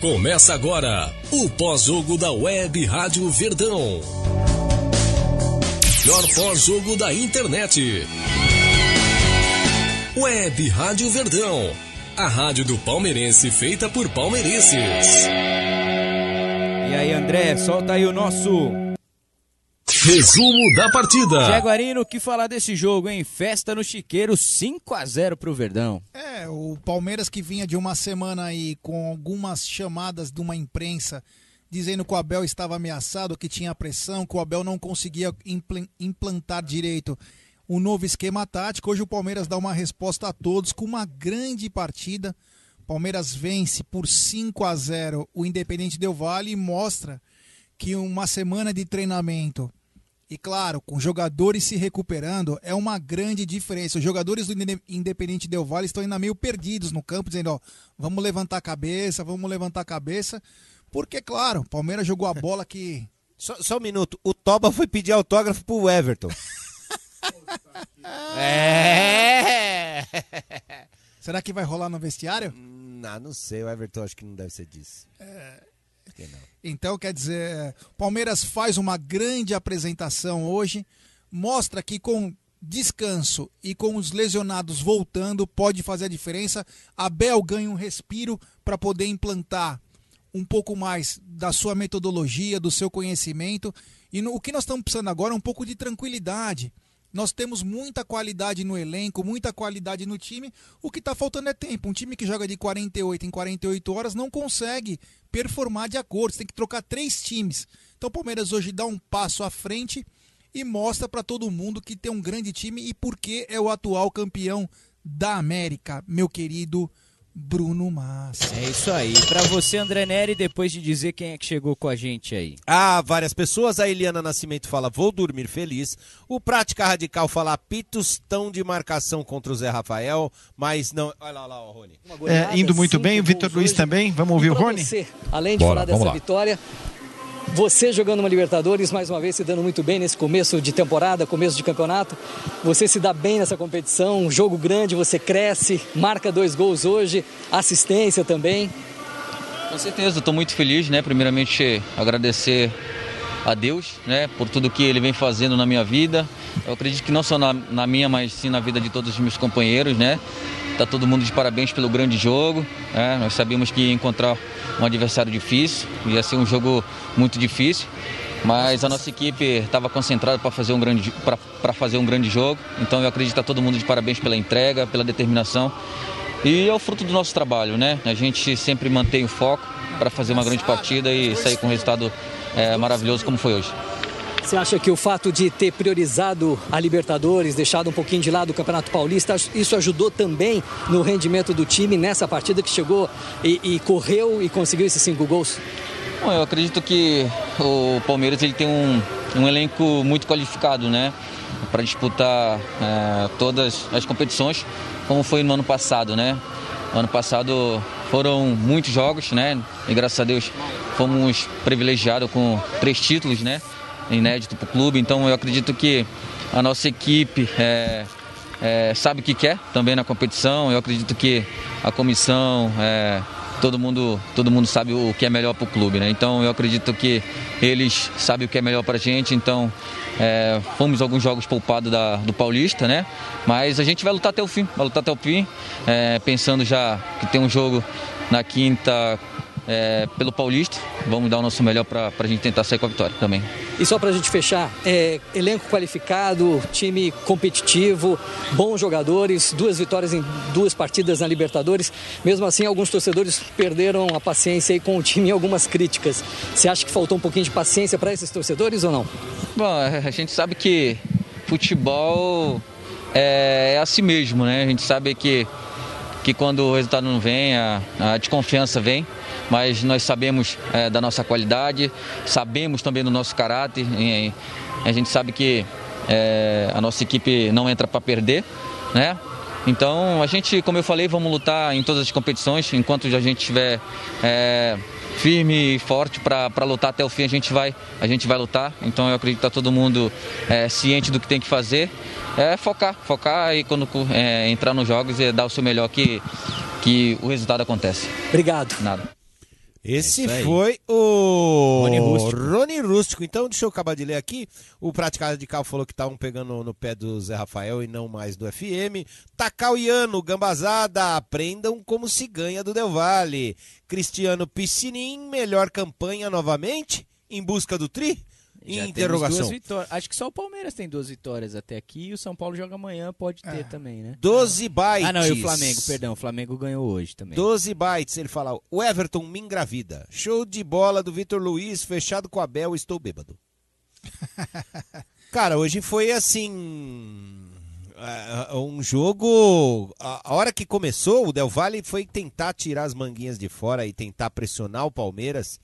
Começa agora o pós-jogo da Web Rádio Verdão. Melhor pós-jogo da internet. Web Rádio Verdão. A rádio do palmeirense feita por palmeirenses. E aí, André, solta aí o nosso Resumo da partida. Jaguarino, o que falar desse jogo, hein? Festa no Chiqueiro, 5 a 0 pro Verdão. É, o Palmeiras que vinha de uma semana aí com algumas chamadas de uma imprensa dizendo que o Abel estava ameaçado, que tinha pressão, que o Abel não conseguia implantar direito o novo esquema tático. Hoje o Palmeiras dá uma resposta a todos com uma grande partida. Palmeiras vence por 5 a 0 o Independente Del Vale e mostra que uma semana de treinamento e claro, com jogadores se recuperando, é uma grande diferença. Os jogadores do Independente Del Valle estão ainda meio perdidos no campo, dizendo: ó, vamos levantar a cabeça, vamos levantar a cabeça. Porque, claro, o Palmeiras jogou a bola que. Só, só um minuto, o Toba foi pedir autógrafo pro Everton. é! Será que vai rolar no vestiário? Não, não sei, o Everton acho que não deve ser disso. É. Então, quer dizer, Palmeiras faz uma grande apresentação hoje, mostra que com descanso e com os lesionados voltando pode fazer a diferença. Abel ganha um respiro para poder implantar um pouco mais da sua metodologia, do seu conhecimento. E no, o que nós estamos precisando agora é um pouco de tranquilidade. Nós temos muita qualidade no elenco, muita qualidade no time. O que está faltando é tempo. Um time que joga de 48 em 48 horas não consegue performar de acordo. Você tem que trocar três times. Então o Palmeiras hoje dá um passo à frente e mostra para todo mundo que tem um grande time e porque é o atual campeão da América, meu querido Bruno Massa. É isso aí. Para você, André Neri, depois de dizer quem é que chegou com a gente aí. Ah, várias pessoas. A Eliana Nascimento fala: vou dormir feliz. O Prática Radical fala: pitos tão de marcação contra o Zé Rafael, mas não. Olha lá, olha lá, o Rony. É, indo muito bem. O Vitor Luiz também. Vamos ouvir o Rony? Você, além de Bora, falar dessa vitória, você jogando uma Libertadores, mais uma vez se dando muito bem nesse começo de temporada, começo de campeonato. Você se dá bem nessa competição, um jogo grande, você cresce, marca dois gols hoje, assistência também. Com certeza, estou muito feliz, né? Primeiramente agradecer a Deus, né, por tudo que Ele vem fazendo na minha vida. Eu acredito que não só na, na minha, mas sim na vida de todos os meus companheiros, né? Tá todo mundo de parabéns pelo grande jogo. Né? Nós sabíamos que ia encontrar um adversário difícil, ia ser um jogo muito difícil. Mas a nossa equipe estava concentrada para fazer, um grande, fazer um grande jogo. Então eu acredito que tá todo mundo de parabéns pela entrega, pela determinação. E é o fruto do nosso trabalho, né? A gente sempre mantém o foco para fazer uma grande partida e sair com um resultado é, maravilhoso como foi hoje. Você acha que o fato de ter priorizado a Libertadores, deixado um pouquinho de lado o Campeonato Paulista, isso ajudou também no rendimento do time nessa partida que chegou e, e correu e conseguiu esses cinco gols? Bom, eu acredito que o Palmeiras ele tem um, um elenco muito qualificado, né? Para disputar é, todas as competições, como foi no ano passado, né? Ano passado foram muitos jogos, né? E graças a Deus fomos privilegiados com três títulos, né? inédito para o clube. Então eu acredito que a nossa equipe é, é, sabe o que quer também na competição. Eu acredito que a comissão, é, todo mundo, todo mundo sabe o que é melhor para o clube, né? Então eu acredito que eles sabem o que é melhor para a gente. Então é, fomos alguns jogos poupados do Paulista, né? Mas a gente vai lutar até o fim, vai lutar até o fim, é, pensando já que tem um jogo na quinta é, pelo Paulista. Vamos dar o nosso melhor para a gente tentar sair com a vitória também. E só para a gente fechar, é, elenco qualificado, time competitivo, bons jogadores, duas vitórias em duas partidas na Libertadores. Mesmo assim, alguns torcedores perderam a paciência aí com o time em algumas críticas. Você acha que faltou um pouquinho de paciência para esses torcedores ou não? Bom, a gente sabe que futebol é, é assim mesmo, né? A gente sabe que, que quando o resultado não vem, a, a desconfiança vem mas nós sabemos é, da nossa qualidade, sabemos também do nosso caráter. E, a gente sabe que é, a nossa equipe não entra para perder, né? Então a gente, como eu falei, vamos lutar em todas as competições. Enquanto a gente estiver é, firme e forte para lutar até o fim, a gente vai, a gente vai lutar. Então eu acredito que está todo mundo é, ciente do que tem que fazer. É focar, focar e quando é, entrar nos jogos e dar o seu melhor que, que o resultado acontece. Obrigado. Nada. Esse É foi o Rony Rústico. Rony Rústico. Então, deixa eu acabar de ler aqui. O Praticado de Cal falou que estavam pegando no pé do Zé Rafael e não mais do FM. Takauiano, Gambazada, aprendam como se ganha do Del Valle. Cristiano Piscinim, melhor campanha novamente? Em busca do Tri? Já Interrogação. duas vitórias. Acho que só o Palmeiras tem duas vitórias até aqui e o São Paulo joga amanhã, pode ter também, né? 12 bytes. Ah, não, e o Flamengo, perdão, o Flamengo ganhou hoje também. 12 bytes, ele fala, o Everton me engravida. Show de bola do Vitor Luiz, fechado com o Abel, estou bêbado. Cara, hoje foi assim. é, Um jogo. A a hora que começou, o Del Valle foi tentar tirar as manguinhas de fora e tentar pressionar o Palmeiras.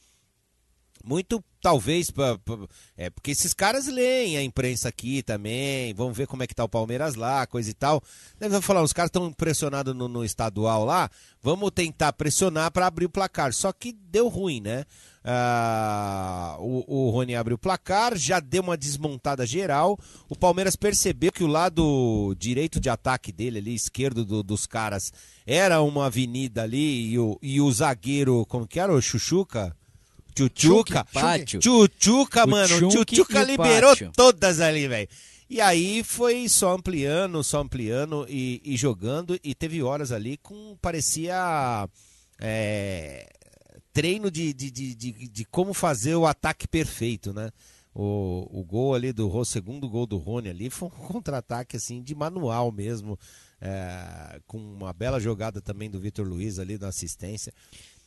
Muito, talvez, pra- pra- é, porque esses caras leem a imprensa aqui também, vão ver como é que tá o Palmeiras lá, coisa e tal. Vão falar, os caras estão pressionados no, no estadual lá, vamos tentar pressionar para abrir o placar. Só que deu ruim, né? Ah, o, o Rony abriu o placar, já deu uma desmontada geral. O Palmeiras percebeu que o lado direito de ataque dele, ali, esquerdo do- dos caras, era uma avenida ali e o, e o zagueiro, como que era? O Chuchuca? Tchutchuca. Tchutchuca, mano. Tchutchuca liberou Pátio. todas ali, velho. E aí foi só ampliando, só ampliando e, e jogando. E teve horas ali com. parecia. é, treino de, de, de, de, de como fazer o ataque perfeito, né? O, o gol ali do o segundo gol do Rony ali foi um contra-ataque assim de manual mesmo, é, com uma bela jogada também do Vitor Luiz ali na assistência.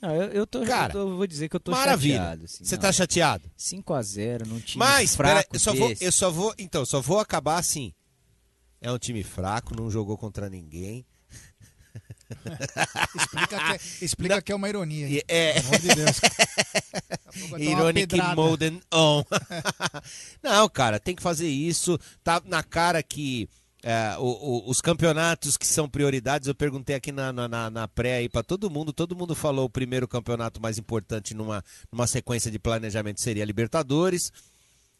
Não, eu, eu tô, Cara, eu tô- vou dizer que eu tô Maravilha. chateado. assim, Você não. tá chateado? 5x0 num time Mas, fraco eu só vou, eu só vou, então, só vou acabar assim. É um time fraco, não jogou contra ninguém. Explica, que, é- explica que é uma ironia. É Pelo amor de Deus. Ironic. Molden on. não, cara, tem que fazer isso. Tá na cara que é, o- o- os campeonatos que são prioridades, eu perguntei aqui na, na, na- pré aí pra todo mundo, todo mundo falou o primeiro campeonato mais importante numa, numa sequência de planejamento seria a Libertadores.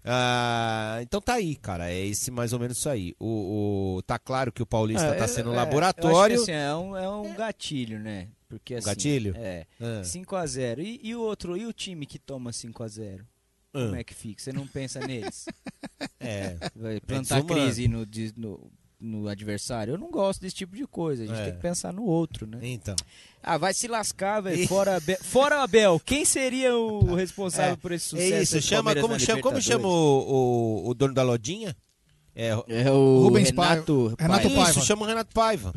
Ah, então tá aí, cara. É esse mais ou menos isso aí. O, o- tá claro que o Paulista Ah, tá sendo um é, laboratório. Eu acho que, assim, é, um, é um gatilho, né? Porque, assim, gatilho? É. Ah. 5x0. E, e o outro, e o time que toma 5x0? Como Ah. é que fica? Você não pensa neles? É. Vai plantar desumano. crise no, no, no adversário? Eu não gosto desse tipo de coisa. A gente É. tem que pensar no outro, né? Então. Ah, vai se lascar, velho. E- Fora, Abel. Fora Abel. Quem seria o responsável por esse sucesso? É isso, chama, como, chama, como chama o, o, o dono da lojinha? É, É o Rubens Renato, Paiva. Renato Paiva. isso, chama o Renato Paiva.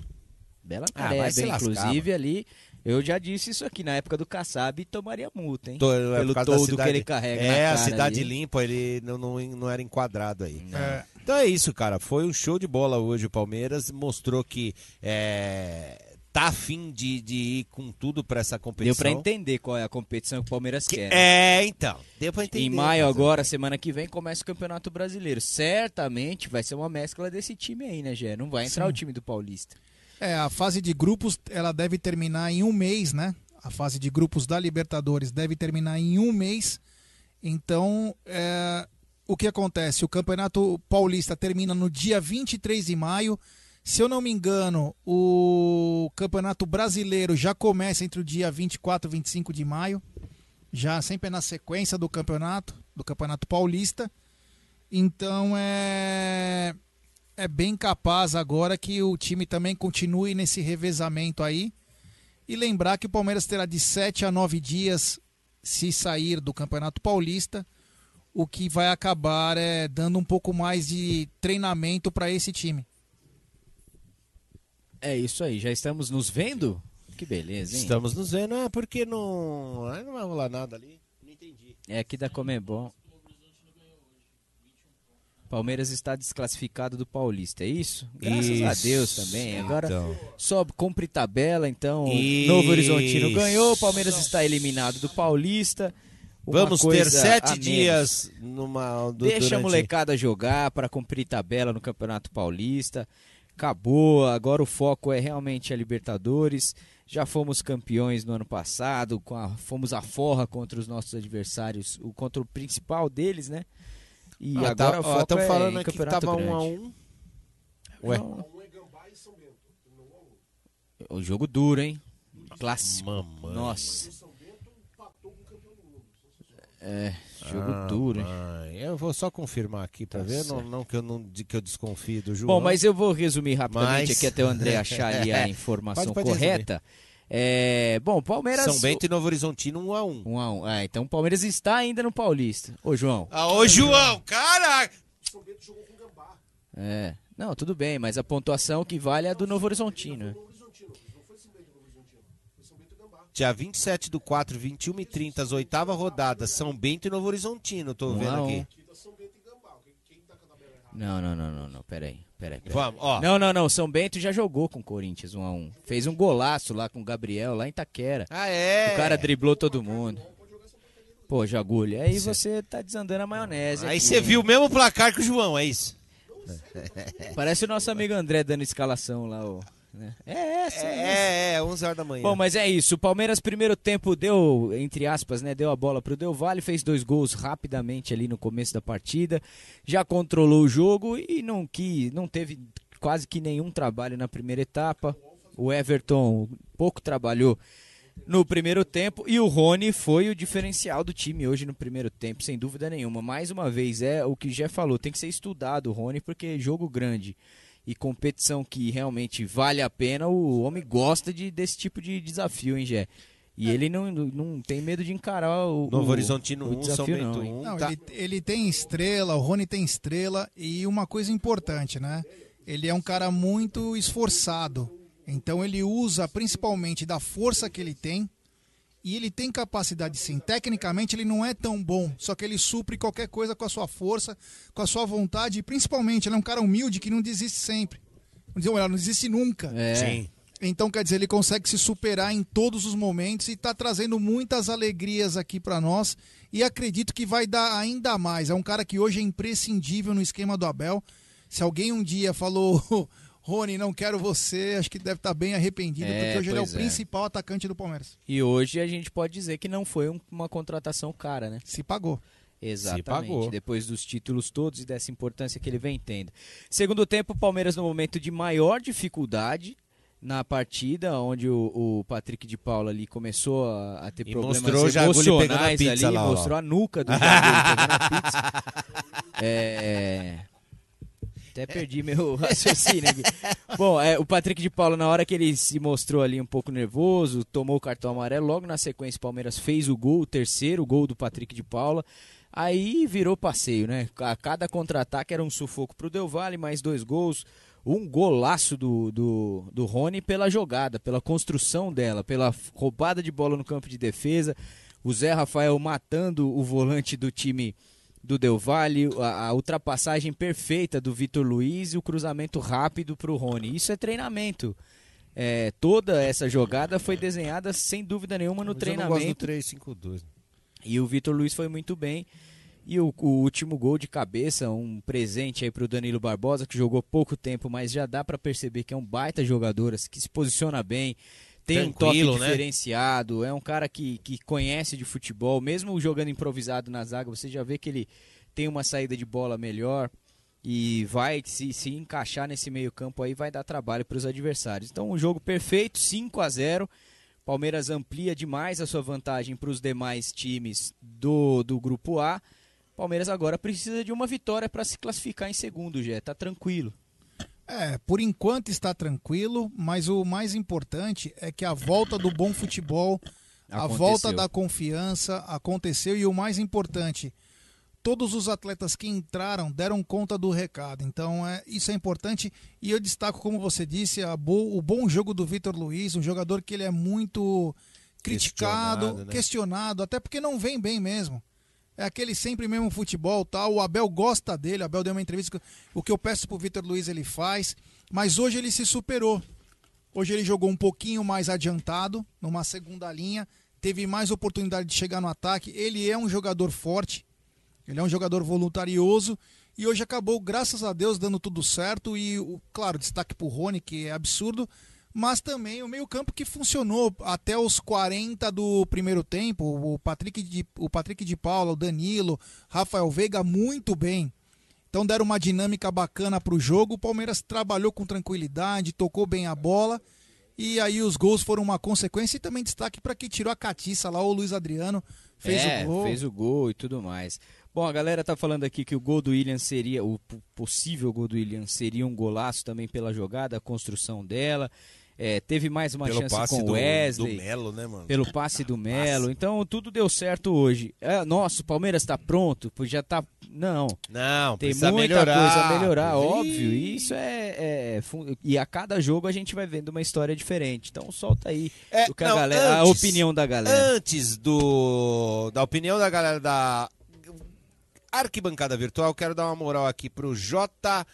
Bela Ah, lascar, inclusive ali. Eu já disse isso aqui na época do Kassab tomaria multa, hein? Tô- é Pelo todo cidade- que ele carrega. É, na a cidade ali. limpa, ele não, não, não era enquadrado aí. É, Então é isso, cara. Foi um show de bola hoje o Palmeiras. Mostrou que é, tá afim de, de ir com tudo pra essa competição. Deu pra entender qual é a competição que o Palmeiras Que- quer. né? É, então. Deu pra entender. Em maio mas- agora, semana que vem, começa o Campeonato Brasileiro. Certamente vai ser uma mescla desse time aí, né, Gé? Não vai entrar Sim. o time do Paulista. É, a fase de grupos ela deve terminar em um mês, né? A fase de grupos da Libertadores deve terminar em um mês. Então, é, o que acontece? O Campeonato Paulista termina no dia 23 de maio. Se eu não me engano, o Campeonato Brasileiro já começa entre o dia 24 e 25 de maio. Já sempre é na sequência do campeonato, do Campeonato Paulista. Então é é bem capaz agora que o time também continue nesse revezamento aí. E lembrar que o Palmeiras terá de 7 a 9 dias se sair do Campeonato Paulista, o que vai acabar é, dando um pouco mais de treinamento para esse time. É isso aí, já estamos nos vendo? Que beleza, hein? Estamos nos vendo. Ah, porque não. ah, Não vai rolar nada ali. Não entendi. É aqui da Comebol. Palmeiras está desclassificado do Paulista, é isso? Graças a Isso. Deus também. Agora Então. sobe, cumpre tabela, então Isso. Novo Horizontino ganhou, Palmeiras está eliminado do Paulista. Uma Vamos ter a sete dias numa. du- Deixa a durante- molecada jogar para cumprir tabela no Campeonato Paulista. Acabou, agora o foco é realmente a Libertadores. Já fomos campeões no ano passado, com a- fomos a forra contra os nossos adversários, o contra o principal deles, né? E Ah, agora tá, o foco Estão é falando em aqui que Campeonato tava um a Grande. um. Ué. Não. O jogo duro, hein? Clássico. Mamãe. Nossa. É, jogo Ah, duro. hein? mãe, Eu vou só confirmar aqui pra Tá ver, não, não que eu não que eu desconfie do João. Bom, mas eu vou resumir rapidamente Mas- aqui até o André achar ali a informação Pode- pode correta. É, bom, Palmeiras. São Bento e Novo Horizontino 1 a 1. Um a um. Ah, então o Palmeiras está ainda no Paulista. Ô, João. Ah, ô João, cara! É. Não, tudo bem, mas a pontuação que vale é a do Novo Horizontino. né? Dia 27 do 4, 21 e 30, as oitavas rodadas, São Bento e Novo Horizontino, tô Um vendo a um. aqui. Não, não, não, não, não. Peraí, peraí. peraí. Vamos, ó. Não, não, não. São Bento já jogou com o Corinthians 1 a 1 Fez um golaço lá com o Gabriel, lá em Itaquera. Ah, é? O cara driblou todo mundo. Pô, Jagulho, aí você tá desandando a maionese. Aí aqui, você hein? viu o mesmo placar que o João, é isso? Parece o nosso amigo André dando escalação lá. Ó, né? É, é, sim, É, é, 11 horas da manhã. Bom, mas é isso. O Palmeiras, primeiro tempo, deu, entre aspas, né? Deu a bola pro Del Valle, fez dois gols rapidamente ali no começo da partida. Já controlou o jogo e não, que, não teve quase que nenhum trabalho na primeira etapa. O Everton pouco trabalhou no primeiro tempo e o Rony foi o diferencial do time hoje no primeiro tempo, sem dúvida nenhuma. Mais uma vez, é o que já falou, tem que ser estudado o Rony, porque é jogo grande e competição que realmente vale a pena, o homem gosta de, desse tipo de desafio, hein, Gé? E ele não, não tem medo de encarar o, Novo o- Horizontino o 1, São desafio, Bento não, hein? 1. Não, tá- ele, ele tem estrela, o Rony tem estrela e uma coisa importante, né? Ele é um cara muito esforçado. Então ele usa principalmente da força que ele tem e ele tem capacidade sim. Tecnicamente ele não é tão bom, só que ele supre qualquer coisa com a sua força, com a sua vontade e principalmente ele é um cara humilde que não desiste sempre. Não dizer, olha, não desiste nunca. É, Sim. Então, quer dizer, ele consegue se superar em todos os momentos e está trazendo muitas alegrias aqui para nós. E acredito que vai dar ainda mais. É um cara que hoje é imprescindível no esquema do Abel. Se alguém um dia falou, Rony, não quero você, acho que deve estar bem arrependido, É, porque hoje ele é o é. principal atacante do Palmeiras. E hoje a gente pode dizer que não foi um- uma contratação cara, né? Se pagou. Exatamente. pagou. Depois dos títulos todos e dessa importância que ele vem tendo. Segundo tempo, o Palmeiras no momento de maior dificuldade na partida, onde o, o Patrick de Paula ali começou a, a ter E problemas mostrou emocionais pizza ali, lá, mostrou a nuca do Jaguli pegando a pizza. É... Até perdi meu raciocínio aqui. Bom, é, o Patrick de Paula, na hora que ele se mostrou ali um pouco nervoso, tomou o cartão amarelo, logo na sequência o Palmeiras fez o gol, o terceiro gol do Patrick de Paula. Aí virou passeio, né? A cada contra-ataque era um sufoco pro Del Valle, mais dois gols. Um golaço do, do, do Rony pela jogada, pela construção dela, pela roubada de bola no campo de defesa. O Zé Rafael matando o volante do time do Del Valle, a, a ultrapassagem perfeita do Vitor Luiz e o cruzamento rápido pro Rony. Isso é treinamento. É, toda essa jogada foi desenhada sem dúvida nenhuma no Mas eu não gosto do treinamento. 3-5-2. E o Vitor Luiz foi muito bem. E o, o último gol de cabeça, um presente aí pro Danilo Barbosa, que jogou pouco tempo, mas já dá para perceber que é um baita jogador, assim, que se posiciona bem, tem um toque né? diferenciado, é um cara que, que conhece de futebol, mesmo jogando improvisado na zaga, você já vê que ele tem uma saída de bola melhor e vai se, se encaixar nesse meio campo aí, vai dar trabalho para os adversários. Então, um jogo perfeito, 5 a 0 Palmeiras amplia demais a sua vantagem para os demais times do, do grupo A. Palmeiras agora precisa de uma vitória para se classificar em segundo, já tá tranquilo. É, por enquanto está tranquilo, mas o mais importante é que a volta do bom futebol, a Aconteceu. volta da confiança aconteceu e o mais importante, todos os atletas que entraram deram conta do recado. Então, é, isso é importante e eu destaco, como você disse, a bo- o bom jogo do Vitor Luiz, um jogador que ele é muito criticado, Questionado, né? questionado, até porque não vem bem mesmo. É aquele sempre mesmo futebol, tal. O Abel gosta dele, o Abel deu uma entrevista, o que eu peço pro Vitor Luiz ele faz, mas hoje ele se superou. Hoje ele jogou um pouquinho mais adiantado, numa segunda linha, teve mais oportunidade de chegar no ataque. Ele é um jogador forte, ele é um jogador voluntarioso e hoje acabou, graças a Deus, dando tudo certo. E, claro, destaque pro Rony, que é absurdo, mas também o meio-campo que funcionou até os 40 do primeiro tempo. O Patrick de, o Patrick de Paula, o Danilo, Rafael Veiga muito bem. Então deram uma dinâmica bacana para o jogo. O Palmeiras trabalhou com tranquilidade, tocou bem a bola. E aí os gols foram uma consequência. E também destaque para quem tirou a catiça lá, o Luiz Adriano. Fez é, o gol. fez o gol e tudo mais. Bom, a galera tá falando aqui que o gol do William seria, o possível gol do William seria um golaço também pela jogada, a construção dela. É, teve mais uma Pelo chance com o Wesley. do Melo, né, mano? Pelo passe do Melo. Então tudo deu certo hoje. É, nossa, o Palmeiras tá pronto? Pois já tá. Não. Não, Tem muita melhorar. coisa a melhorar, Ih. óbvio. E isso é, é E a cada jogo a gente vai vendo uma história diferente. Então solta aí É, o que a, não, galera, a antes- opinião da galera. Antes do da opinião da galera da arquibancada virtual, quero dar uma moral aqui pro J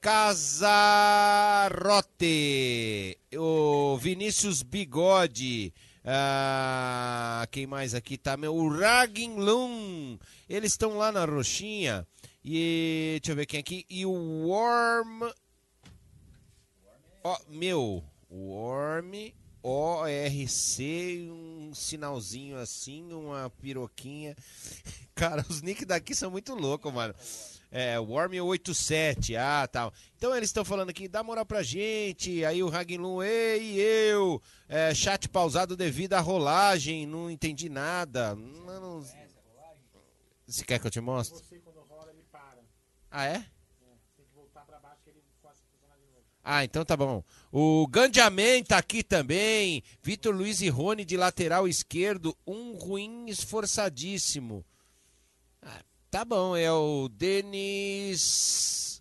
Casarote, o Vinícius Bigode, ah, quem mais aqui tá? Meu, o Ragin eles estão lá na Roxinha. E deixa eu ver quem aqui. E o Worm. Ó, meu, Worm ORC, um sinalzinho assim, uma piroquinha. Cara, os nick daqui são muito loucos, mano. É, Worm87, ah, tal. Então eles estão falando aqui, dá moral pra gente. Aí o Ragnlum, ei, eu. É, chat pausado devido à rolagem, não entendi nada. Não, não... Você quer que eu te mostre? Ah, é? Ah, então tá bom. O Gandiaman tá aqui também. Vitor Luiz e Rony de lateral esquerdo. Um ruim esforçadíssimo. Tá bom, é o Denis.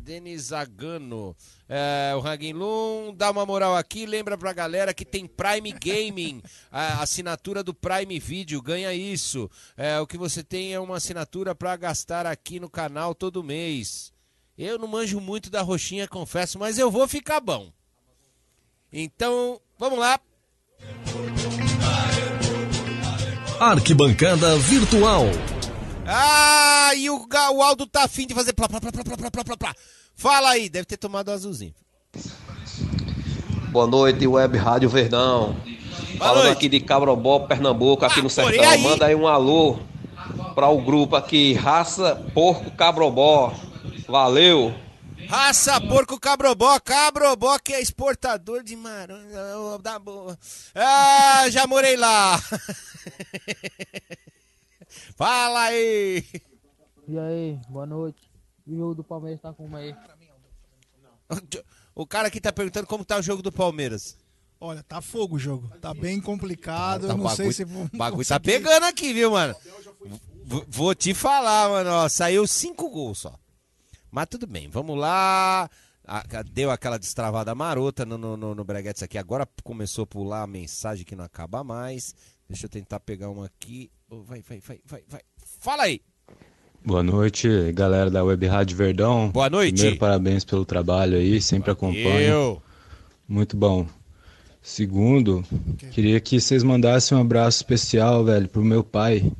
Denis Zagano. É, o Ragnlum, dá uma moral aqui. Lembra pra galera que tem Prime Gaming, a assinatura do Prime Video. Ganha isso. É, o que você tem é uma assinatura pra gastar aqui no canal todo mês. Eu não manjo muito da roxinha, confesso, mas eu vou ficar bom. Então, vamos lá. Arquibancada Virtual. Ah, e o, o Aldo tá afim de fazer plá, plá, plá, plá, plá, plá, plá. Fala aí, deve ter tomado azulzinho. Boa noite, Web Rádio Verdão. Falando aqui de Cabrobó, Pernambuco, aqui ah, no Sertão. Aí? Manda aí um alô para o grupo aqui, Raça Porco Cabrobó. Valeu! Raça Porco Cabrobó, Cabrobó que é exportador de marão da boa. Ah, já morei lá. Fala aí. E aí, boa noite. E o jogo do Palmeiras tá como aí? O cara aqui tá perguntando como tá o jogo do Palmeiras. Olha, tá fogo o jogo. Tá bem complicado. Tá, não o sei bagulho- se vou. O bagulho tá pegando aqui, viu, mano? V- Vou te falar, mano. Ó, saiu cinco gols só. Mas tudo bem, vamos lá. Deu aquela destravada marota no, no, no, no Breguetes aqui. Agora começou a pular a mensagem que não acaba mais. Deixa eu tentar pegar uma aqui. Oh, Vai, vai, vai, vai, vai. Fala aí. Boa noite, galera da Web Rádio Verdão. Boa noite. Primeiro, parabéns pelo trabalho aí, sempre acompanho. Eu. Muito bom. Segundo, queria que vocês mandassem um abraço especial, velho, pro meu pai,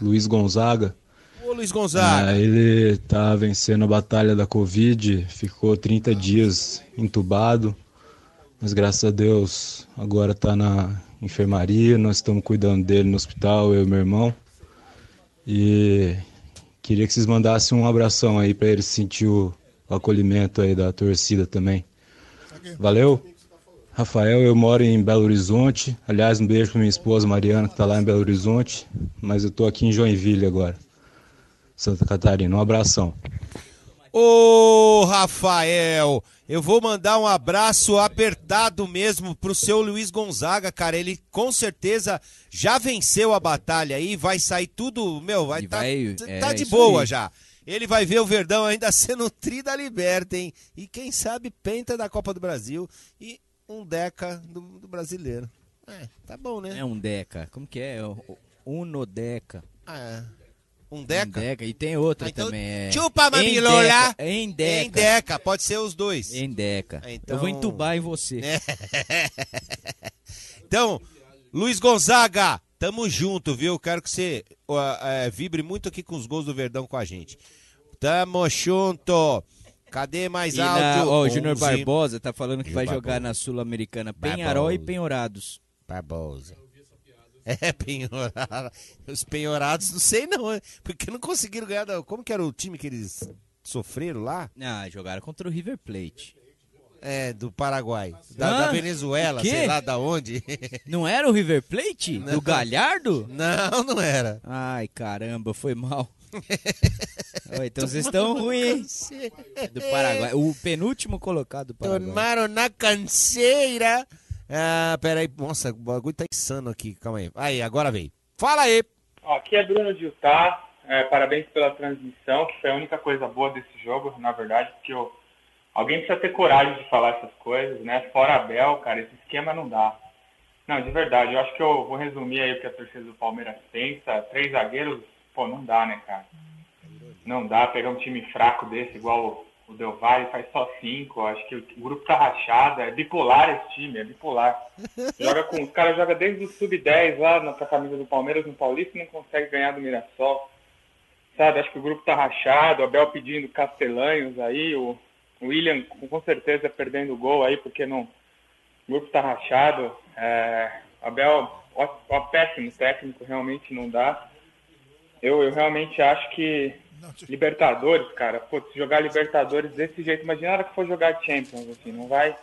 Luiz Gonzaga. Ô, Luiz Gonzaga. Ah, ele tá vencendo a batalha da Covid, ficou 30 dias entubado, mas graças a Deus agora tá na enfermaria, nós estamos cuidando dele no hospital, eu e meu irmão. E queria que vocês mandassem um abração aí para ele sentir o acolhimento aí da torcida também. Valeu? Rafael, eu moro em Belo Horizonte. Aliás, um beijo pra minha esposa Mariana, que tá lá em Belo Horizonte. Mas eu tô aqui em Joinville agora. Santa Catarina. Um abração. Ô, Rafael, eu vou mandar um abraço apertado mesmo pro seu Luiz Gonzaga, cara. Ele com certeza já venceu a batalha aí, vai sair tudo, meu, vai tá, vai- tá é de isso boa aí. já. Ele vai ver o Verdão ainda sendo tri da Liberta, hein? E quem sabe penta da Copa do Brasil e um deca do, do brasileiro. É, tá bom, né? É um Deca. Como que é? Unodeca. Ah, é. Um deca? Um Deca. E tem outra Ah, então também. É... Chupa, mamilola! Em Deca. Em deca, pode ser os dois. Em Deca. Então- Eu vou entubar em você. Então, Luiz Gonzaga, tamo junto, viu? Quero que você ó, é, vibre muito aqui com os gols do Verdão com a gente. Tamo junto. Cadê mais E na, áudio? ó, o Júnior 11. Barbosa tá falando que Júnior vai jogar Barbosa. na Sul-Americana Penharol e Barbosa. Penhorados. Barbosa. É, penhorado. Os penhorados, não sei não, porque não conseguiram ganhar. da- Como que era o time que eles sofreram lá? Ah, jogaram contra o River Plate. É, do Paraguai. Da, da Venezuela, sei lá da onde. Não era o River Plate? Do Galhardo? Não, não era. Ai, caramba, foi mal. Ó, então vocês estão ruins? Do Paraguai. O penúltimo colocado do Paraguai. Tomaram na canseira. Ah, peraí. Nossa, o bagulho tá insano aqui. Calma aí. Aí, agora veio. Fala aí. Ó, Aqui é Bruno de Utah. É, parabéns pela transmissão, que foi a única coisa boa desse jogo, na verdade, porque eu- alguém precisa ter coragem de falar essas coisas, né? Fora Abel, cara, esse esquema não dá. Não, de verdade, eu acho que eu vou resumir aí o que a torcida do Palmeiras pensa. Três zagueiros, pô, não dá, né, cara? Não dá pegar um time fraco desse, igual o, Del Valle, faz só cinco. Acho que o, grupo tá rachado, é bipolar esse time, é bipolar. Joga com, os caras jogam desde o sub-10 lá na camisa do Palmeiras no Paulista e não consegue ganhar do Mirassol. Sabe, acho que o grupo tá rachado, o Abel pedindo Castelanhos aí, o, o William com com certeza perdendo o gol aí, porque não, o grupo tá rachado. É, Abel, ó, ó, péssimo técnico, realmente não dá. Eu, eu realmente acho que Libertadores, cara, pô, se jogar Libertadores desse jeito, imagina hora que for jogar Champions, assim, não vai.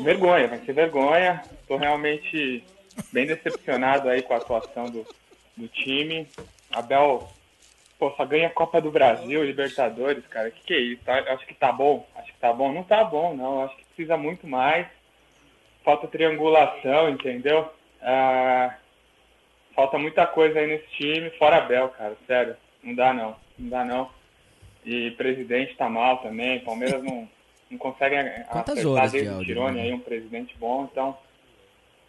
Vergonha, vai ser vergonha. Tô realmente bem decepcionado aí com a atuação do, do time. Abel, pô, só ganha Copa do Brasil, Libertadores, cara. Que que é isso? Tá- Acho que tá bom. Acho que tá bom. Não tá bom, não. Acho que precisa muito mais. Falta triangulação, entendeu? Ah, falta muita coisa aí nesse time, fora Abel, cara. Sério. Não dá não. Não dá não. E presidente tá mal também. Palmeiras não, não consegue Quantas horas de desde o Tirone né? aí um presidente bom. Então,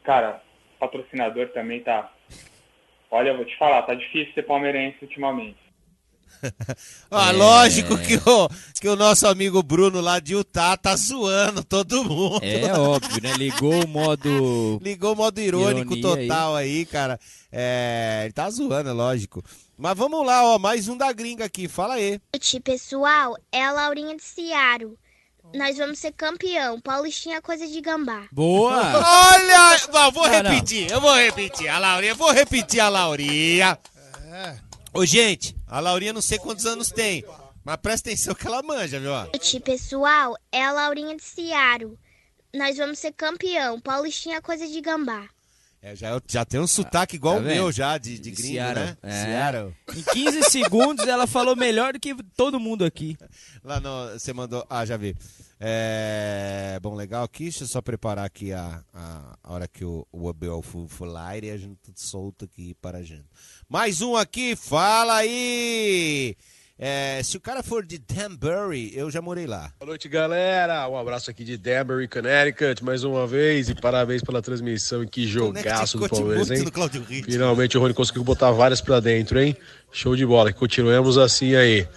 cara, patrocinador também tá... Olha, eu vou te falar, tá difícil ser palmeirense ultimamente. Ah, É. lógico que o, que o nosso amigo Bruno lá de Utah tá zoando todo mundo. É óbvio, né? Ligou o modo. Ligou o modo irônico Ironia total aí, cara. É, ele tá zoando, é lógico. Mas vamos lá, ó, mais um da gringa aqui, fala aí. noite, pessoal. É a Laurinha de Ciaro. Nós vamos ser campeão. Paulistinha é coisa de gambá. Boa! Olha, eu vou Não, não. repetir, eu vou repetir a Laurinha, eu vou repetir a Laurinha. Ô, gente, a Laurinha não sei quantos anos tem, mas presta atenção que ela manja, viu? ó? noite, pessoal. É a Laurinha de Ciaro. Nós vamos ser campeão. Paulistinha é coisa de gambá. É, já, já tem um sotaque igual Tá o meu já, de, de gringo, Seattle. né? É. Seattle. Em 15 segundos ela falou melhor do que todo mundo aqui. Lá no, você mandou. Ah, já vi. É, bom, legal aqui. Deixa eu só preparar aqui a, a, a hora que o, o Abel for, for lá e a gente solta aqui para a gente. Mais um aqui, fala aí! É, se o cara for de Danbury, eu já morei lá. Boa noite, galera. Um abraço aqui de Danbury, Connecticut, mais uma vez. E parabéns pela transmissão. E que jogaço do Palmeiras, hein? do. Finalmente o Rony conseguiu botar várias pra dentro, hein? Show de bola. Continuemos assim aí.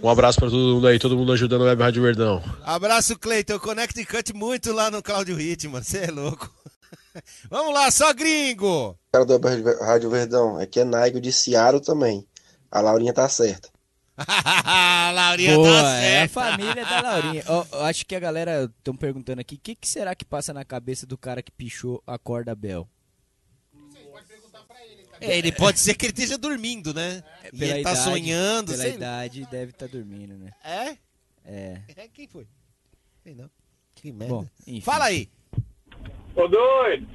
Um abraço pra todo mundo aí, todo mundo ajudando o Web Rádio Verdão. Abraço, Cleiton. Eu Connecticut muito lá no Claudio Ritmo. Você é louco. Vamos lá, só gringo! cara do Rádio Verdão, aqui é Naigo de Ciaro também. A Laurinha tá certa. A Laurinha Boa, tá é a família da Laurinha. Ó, eu acho que a galera estão perguntando aqui, o que, que será que passa na cabeça do cara que pichou a corda Bel? É, ele pode ser que ele esteja dormindo, né? E ele tá sonhando, Pela sei idade, deve estar dormindo, né? É? É. É, quem foi? Sei não. Que merda. Bom, enfim. Fala aí. Ô doido!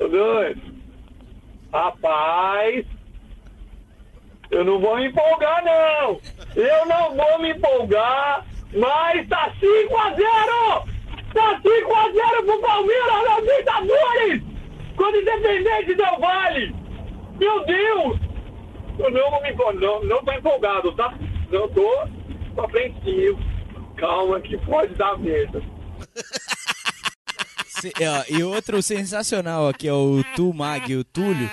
Ô doido! Rapaz! Eu não vou me empolgar, não! Eu não vou me empolgar, mas tá 5x0! Tá 5x0 pro Palmeiras na Libertadores! Quando Independente Del Vale! Meu Deus! Eu não vou me empolgar, não, não tô empolgado, tá? Não tô, apreensivo. Calma que pode dar merda. E outro sensacional aqui, ó, o Tumag, o Túlio,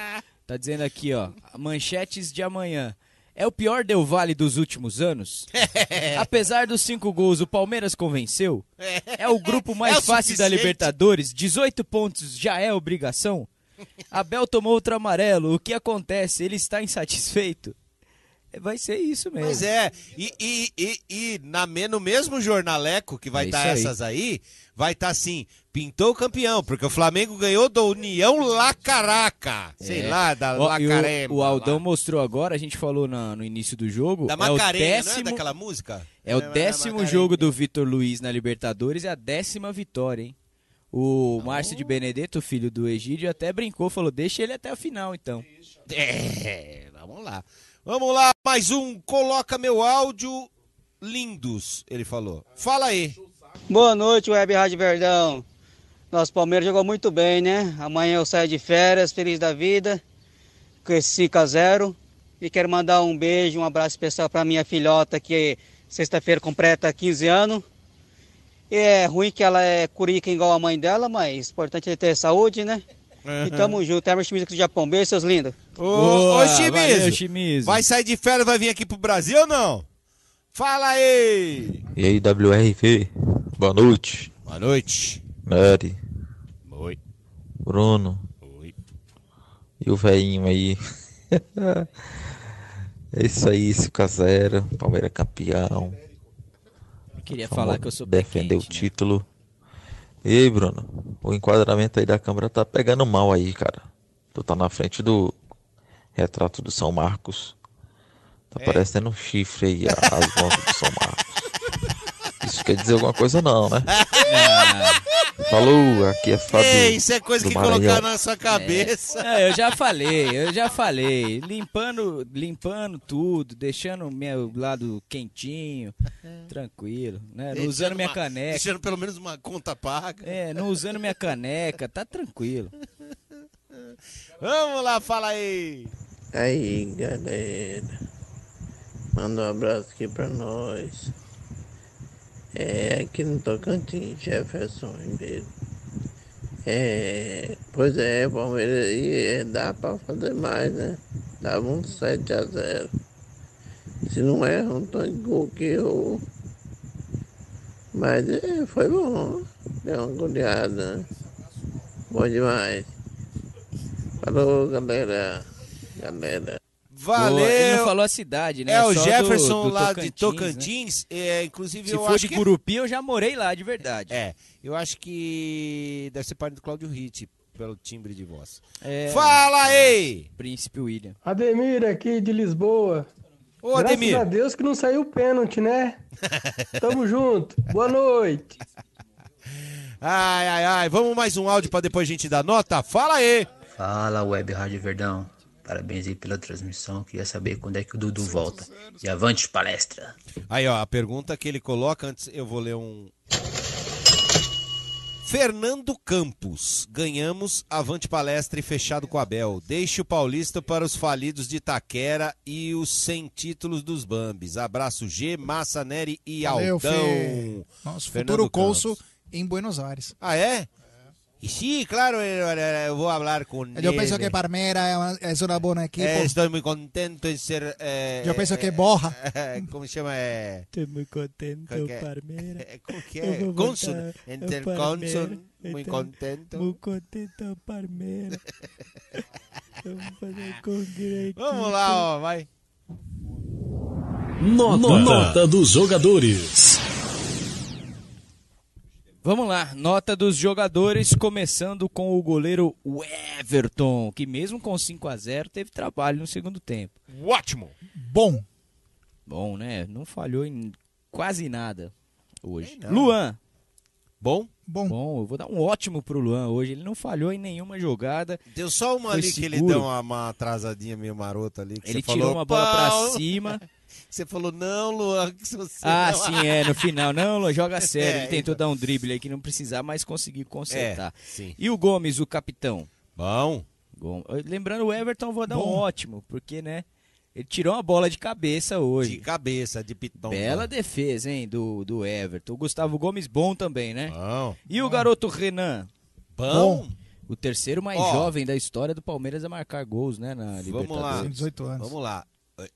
tá dizendo aqui, ó, manchetes de amanhã. É o pior Del Valle dos últimos anos? Apesar dos cinco gols, o Palmeiras convenceu? É o grupo mais É o fácil da. Libertadores? 18 pontos já é obrigação? Abel tomou outro amarelo. O que acontece? Ele está insatisfeito? Vai ser isso mesmo. Mas é, e, e, e, e na, no mesmo jornaleco que vai É estar aí. essas aí, vai estar assim, pintou o campeão, porque o Flamengo ganhou da União La Caraca, sei É. lá, da Ó, La e o-. O, Aldão mostrou agora, a gente falou na- no início do jogo. Da é o Macarena, décimo, não é daquela música? É o É, é décimo jogo do Vitor Luiz na Libertadores e a décima vitória, hein? O Márcio de Benedetto, filho do Egídio, até brincou, falou: deixa ele até o final, então. É, vamos lá. Vamos lá, mais um, coloca meu áudio, lindos, ele falou. Fala aí. Boa noite, Web Rádio Verdão. Nosso Palmeiras jogou muito bem, né? Amanhã eu saio de férias, feliz da vida, com esse 5 a 0 E quero mandar um beijo, um abraço especial para minha filhota, que sexta-feira completa 15 anos. E é ruim que ela é curica igual a mãe dela, mas importante é ter saúde, né? E tamo junto. Tamo Schmidt do Japão. Beijo, seus lindos. Ô, ô valeu, Chimizo, Chimizo. vai sair de férias, vai vir aqui pro Brasil ou não? Fala aí. E aí, WRV? Boa noite. Boa noite. Mary. Oi. Bruno. Oi. E o velhinho aí. é isso aí, 5 a 0 Palmeiras campeão. Eu queria Vamos falar que eu sou Defender o né? título. E aí, Bruno? O enquadramento aí da câmera tá pegando mal aí, cara. Tu tá na frente do retrato do São Marcos. Tá É. parecendo um chifre aí, as mãos do São Marcos. Isso quer dizer alguma coisa não, né? Falou, aqui é Fábio. Ei, isso é coisa que Maranhão. colocar na sua cabeça. É, eu já falei, eu já falei. Limpando, limpando tudo, deixando o meu lado quentinho, tranquilo, né? Não usando minha uma- caneca. Deixando pelo menos uma conta paga. É, não usando minha caneca, tá tranquilo. Vamos lá, fala aí. Aí, galera. Manda um abraço aqui pra nós. É, aqui no Tocantins, Jefferson Ribeiro. É, pois é, Palmeiras aí é, dá pra fazer mais, né? Dava um 7 a 0 Se não é um tanto gol que eu. Mas é, foi bom. Deu uma goleada. né? Bom demais. Falou, galera. Galera. Valeu. Ele não falou a cidade, né? É o Só do- Jefferson do lá de né? Tocantins. É, inclusive, Se eu for acho de que... Gurupi, eu já morei lá, de verdade. É, eu acho que deve ser parte do Cláudio Ritt, pelo timbre de voz. É. Fala aí! Príncipe William. Ademir aqui de Lisboa. Ô, Graças Ademir. a Deus que não saiu o pênalti, né? Tamo junto. Boa noite. Ai, ai, ai. Vamos mais um áudio pra depois a gente dar nota? Fala aí! Fala, Web Rádio Verdão. Parabéns aí pela transmissão. Queria saber quando é que o Dudu volta. E avante palestra. Aí, ó, a pergunta que ele coloca antes, eu vou ler um. Fernando Campos, ganhamos avante palestra e fechado com Abel. Deixe o Paulista para os falidos de Taquera e os sem títulos dos Bambis. Abraço G, Massa Neri e Valeu, Aldão. Fê. Nosso Fernando futuro Campos. em Buenos Aires. Ah, é? E sim, claro, eu, eu vou falar com Eu penso ele. que Palmeiras é uma, é uma boa equipe. Eh, estou muito contento em ser. eh, Eu penso eh, que borra. eh, como chama? É. Estou muito contente, Como que é? Palmeiras. É, como que é? Consul. ao Palmeiras. Consul. Muito Então, contento. Vamos fazer congresso. Vamos lá, ó, vai. Nota, Nota dos jogadores. Vamos lá, nota dos jogadores, começando com o goleiro Everton, que mesmo com 5 a 0 teve trabalho no segundo tempo. Ótimo. Bom. Bom, né? Não falhou em quase nada hoje. Luan. Bom? Bom. Bom, eu vou dar um ótimo pro Luan hoje. Ele não falhou em nenhuma jogada. Deu só uma ali que ele seguro. deu uma, uma atrasadinha meio marota ali. que Ele você tirou falou, uma bola pra cima. Você falou, não, Luan, que se você Ah, não- sim, é, no final. Não, Luan, joga sério. É, Ele tentou dar um drible aí que não precisava, mas conseguiu consertar. É, sim. E o Gomes, o capitão? Bom. Gom- Lembrando, o Everton, eu vou dar um Bom. ótimo, porque, né? Ele tirou uma bola de cabeça hoje. De cabeça, de pitão. Bela defesa, hein, do, do Everton. O Gustavo Gomes, bom também, né? Bom. E o garoto Renan? Bom. O terceiro mais Ó. jovem da história do Palmeiras a marcar gols, né, na Vamos Libertadores. lá. 18 anos. Vamos lá.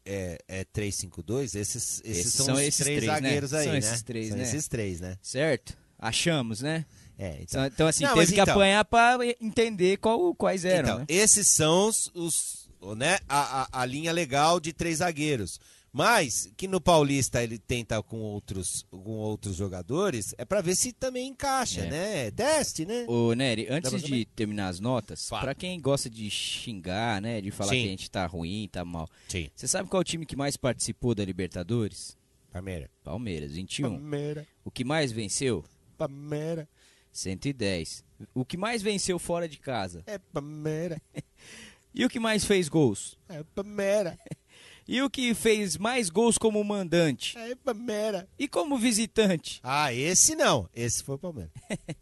É, é 3-5-2? Esses, esses, Esses são, são os esses três três, né? zagueiros aí, São né? esses três, São né? esses três, né? Certo? Achamos, né? É, então. Então, assim, Não, teve que então- apanhar pra entender qual, quais eram, Então, né? esses são os, os, né, a, a, a linha legal de três zagueiros. Mas que no Paulista ele tenta com outros, com outros jogadores, é pra ver se também encaixa, É. né? Teste, né? Ô, Nery, antes de terminar as notas, pra quem gosta de xingar, né, de falar Sim. que a gente tá ruim, tá mal. Sim. Você sabe qual é o time que mais participou da Libertadores? Palmeiras. Palmeiras, 21. Palmeiras. O que mais venceu? Palmeiras. 110. O que mais venceu fora de casa? É Palmeiras. E o que mais fez gols? É Palmeiras. E o que fez mais gols como mandante? É Palmeiras. E como visitante? Ah, esse não. Esse foi o Palmeiras.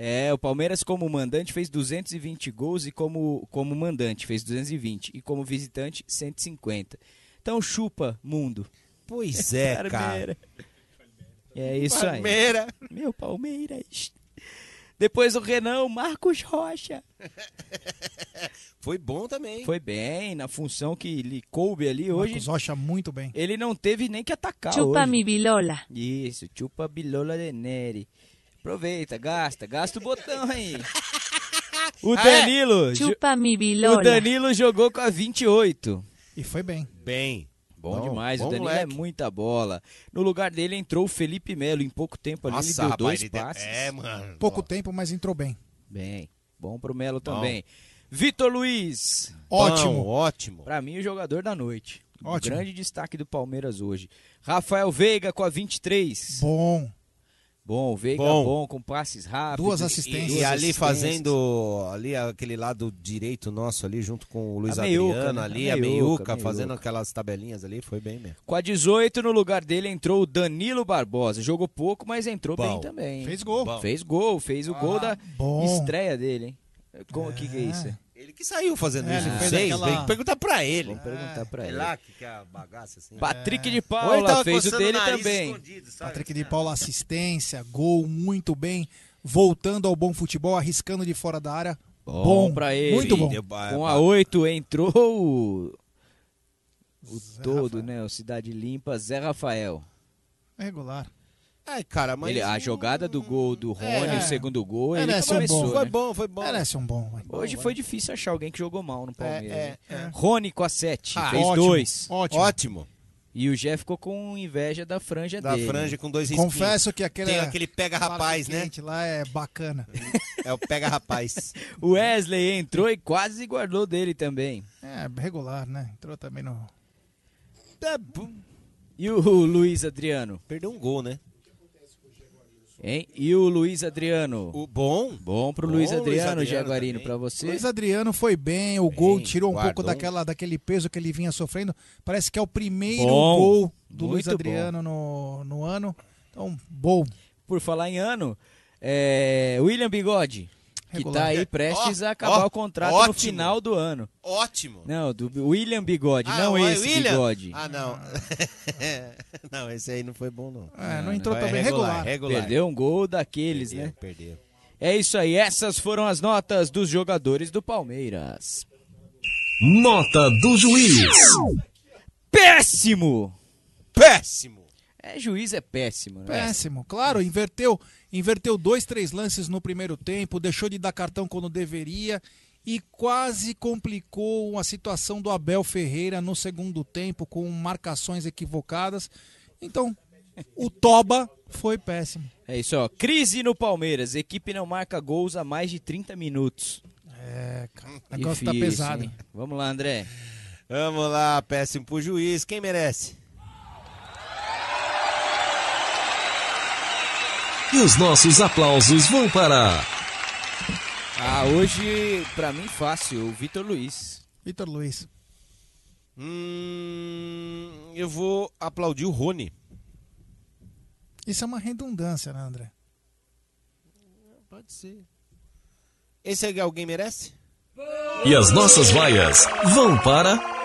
É, o Palmeiras como mandante fez 220 gols e como, como mandante fez 220 e como visitante 150. Então chupa, mundo. Pois é, cara. Palmeira. É isso aí. Palmeira. Meu Palmeiras. Depois o Renan, o Marcos Rocha. Foi bom também. Foi bem, na função que lhe coube ali hoje. Marcos Rocha muito bem. Ele não teve nem que atacar Chupa hoje. mi bilola. Isso, chupa bilola de Neri. Aproveita, gasta, gasta o botão aí. O Ah, é? Danilo, Chupa mi o bilola. Danilo jogou com a 28. E foi bem. Bem. Bom, Bom, demais, bom o Danilo moleque. é muita bola. No lugar dele entrou o Felipe Melo, em pouco tempo ali Nossa, ele deu rapaz, dois ele deu- passes. É, mano. Pouco tempo, mas entrou bem. Bem, bom pro Melo também. Vitor Luiz. Ótimo. Bom, ótimo. Pra mim, o jogador da noite. Um Ótimo. grande destaque do Palmeiras hoje. Rafael Veiga com a 23. Bom. Bom, o Veiga Bom. bom, com passes rápidos. Duas E, assistências. e Duas ali assistências. fazendo ali aquele lado direito nosso ali junto com o Luiz A meiuca, Adriano né? ali, A a meiuca, meiuca, fazendo meiuca. aquelas tabelinhas ali, foi bem mesmo. Com a 18, no lugar dele entrou o Danilo Barbosa. Jogou pouco, mas entrou Bom. bem também. Fez gol. Bom. Fez gol, fez o gol da bom. estreia dele, hein? Como que, que é isso? Ele que saiu fazendo É, isso, ele não sei, aquela- tem que perguntar pra ele. Vamos perguntar pra Sei ele. lá que que é a bagaça assim. Patrick de Ou ele Paula fez o dele também. Patrick de Paula, assistência, gol, muito bem. Voltando ao bom futebol, arriscando de fora da área. Bom, Bom, pra ele. muito bom. Com a 8 entrou o, o todo, né? O Cidade Limpa, Zé Rafael. Regular. Ai, cara, mas Ele- a jogada do gol do Rony, É. o segundo gol, ele Merece que um começou, bom. foi né? bom, foi bom. Merece um bom. vai. Hoje foi difícil achar alguém que jogou mal no Palmeiras. é, né? Rony com a 7, Ah, fez ótimo, dois. Ótimo. Ótimo. E o Jé ficou com inveja da franja Da dele. franja com dois risquinhos. Confesso que aquele, Tem aquele pega rapaz, né? lá é bacana. É o pega rapaz. O Wesley entrou e quase guardou dele também. É, regular, né? Entrou também no. É, bom. E o Luiz Adriano? Perdeu um gol, né? Hein? E o Luiz Adriano? O bom. Bom pro Bom, Luiz Adriano, Adriano Jaguarino, pra você. Luiz Adriano foi bem, o gol Bem, tirou um pouco guardou. daquela, daquele peso que ele vinha sofrendo. Parece que é o primeiro Bom, gol do Luiz bom. Adriano no, no ano. Então, bom. Por falar em ano, é, William Bigode, que Regular. tá aí prestes Ó, a acabar ó, o contrato no ótimo. final do ano. Ótimo. Não, do William Bigode, Ah, não o esse William? Bigode. Ah, não. não, esse aí não foi bom, não. É, não Ah, entrou Foi também regular. regular. Perdeu um gol daqueles, Perdeu, né? Perdeu. É isso aí, essas foram as notas dos jogadores do Palmeiras. Nota do juiz. Péssimo! Péssimo. É, juiz é péssimo, né? Péssimo, claro, inverteu, inverteu dois, três lances no primeiro tempo, deixou de dar cartão quando deveria e quase complicou a situação do Abel Ferreira no segundo tempo com marcações equivocadas. Então, o Toba foi péssimo. É isso, ó. Crise no Palmeiras. Equipe não marca gols há mais de 30 minutos. É, cara, o negócio tá Difícil, pesado. hein? Vamos lá, André. Vamos lá, péssimo pro juiz. Quem merece? E os nossos aplausos vão para. Ah, hoje, pra mim, fácil. O Vitor Luiz. Vitor Luiz. Hum, eu vou aplaudir o Rony. Isso é uma redundância, né, André? Pode ser. Esse aí alguém merece? E as nossas vaias vão para.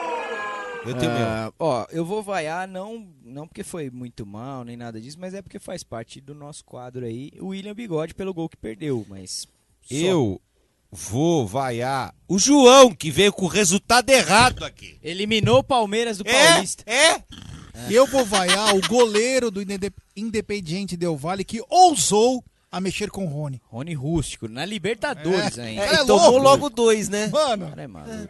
Eu tenho meu. Ah, ó, eu vou vaiar não, não porque foi muito mal, nem nada disso, mas é porque faz parte do nosso quadro aí. O William Bigode pelo gol que perdeu, mas. só. Eu vou vaiar o João, que veio com o resultado errado aqui. Eliminou o Palmeiras do É, Paulista. é. E eu vou vaiar o goleiro do Indep- Independiente Del Valle que ousou a mexer com o Rony. Rony Rústico, na Libertadores É, ainda. é e tomou louco. logo dois, né? Mano, Cara, é maluco.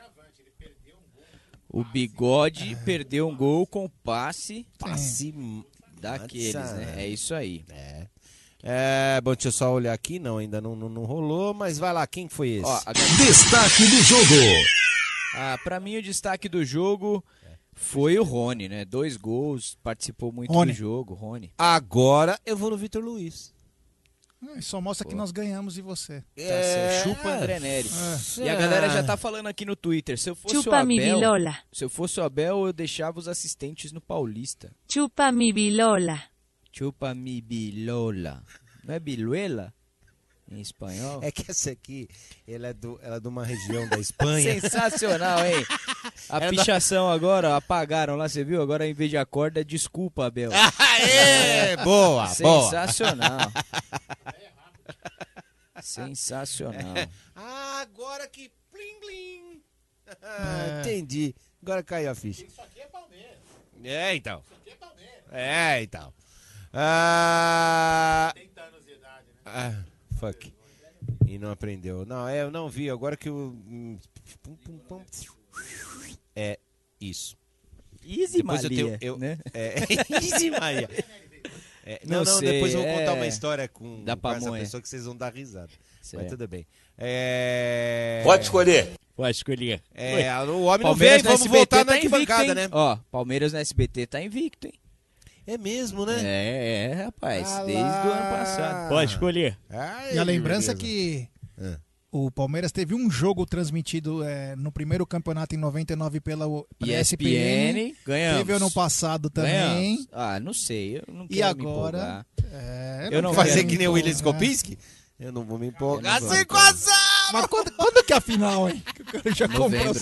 O Bigode perdeu um gol com passe Passe daqueles, Nossa. né? É isso aí. É. É, bom, deixa eu só olhar aqui. Não, ainda não, não, não rolou, mas vai lá, quem foi esse? Ó, a- Destaque do jogo. Ah, pra mim o destaque do jogo foi o Rony, né? Dois gols, participou muito Rony. do jogo, Rony. Agora eu vou no Vitor Luiz. Ah, Só mostra que nós ganhamos e você. Tá certo. Chupa André Neri. É. E a galera já tá falando aqui no Twitter. Se eu fosse Chupa o mi Abel, bilola. se eu fosse o Abel, eu deixava os assistentes no Paulista. Chupa mi bilola. Chupa mi bilola. Não é biluela? Em espanhol? É que essa aqui, ela é, do, ela é de uma região da Espanha. Sensacional, hein? A Ela- pichação agora, ó, apagaram lá, você viu? Agora em vez de acorda, é desculpa, Abel. Aê! Boa, boa. Sensacional. Sensacional. Ah, agora que plim plim. Ah, Entendi. Agora caiu a ficha. Isso aqui é Palmeiras. É, então. Isso aqui é Palmeiras. É, então. Ah... 30 anos de idade, né? Ah, fuck. E não aprendeu. Não, é, eu não vi. Agora que eu... hum. É isso. Easy Depois eu tenho, Maria, eu, né? É, Easy Maria. É, não, Não não, sei, depois eu vou contar é, uma história com, da com essa pamonha. pessoa que vocês vão dar risada. Mas tudo bem. É... Pode escolher. É, Ué, o homem não Palmeiras veio, no vamos SBT voltar na tá invicto, arquibancada, hein? né? Ó, Palmeiras no SBT tá invicto, hein? É mesmo, né? É, é, rapaz. Ah desde o ano passado. Pode escolher. E a lembrança é que É. o Palmeiras teve um jogo transmitido é, no primeiro campeonato em 99 pela, ESPN. ESPN, ganhamos. Teve ano passado também. Ganhamos. Ah, não sei, eu não E quero me agora, é, eu não Fazer quero que nem o empolgar. Skopinski? Eu não vou me empolgar. Eu não vou Sem me empolgar. coisa! Mas quando, quando que é a final, hein? Que o cara já comprou Novembro.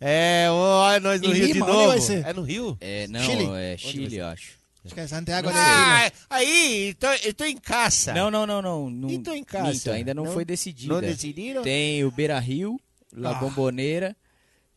É, ó, nós no Em Rio Lima, de onde novo. vai ser? É no Rio? É, não, Chile? é Chile, eu acho. Acho que é Santiago de Ah, Chile. aí, tô, eu tô em caça. Não, não, não, não. não E tô em casa? minto, ainda não, Não? foi decidido. Não decidiram? Tem o Beira Rio, La Ah. Bomboneira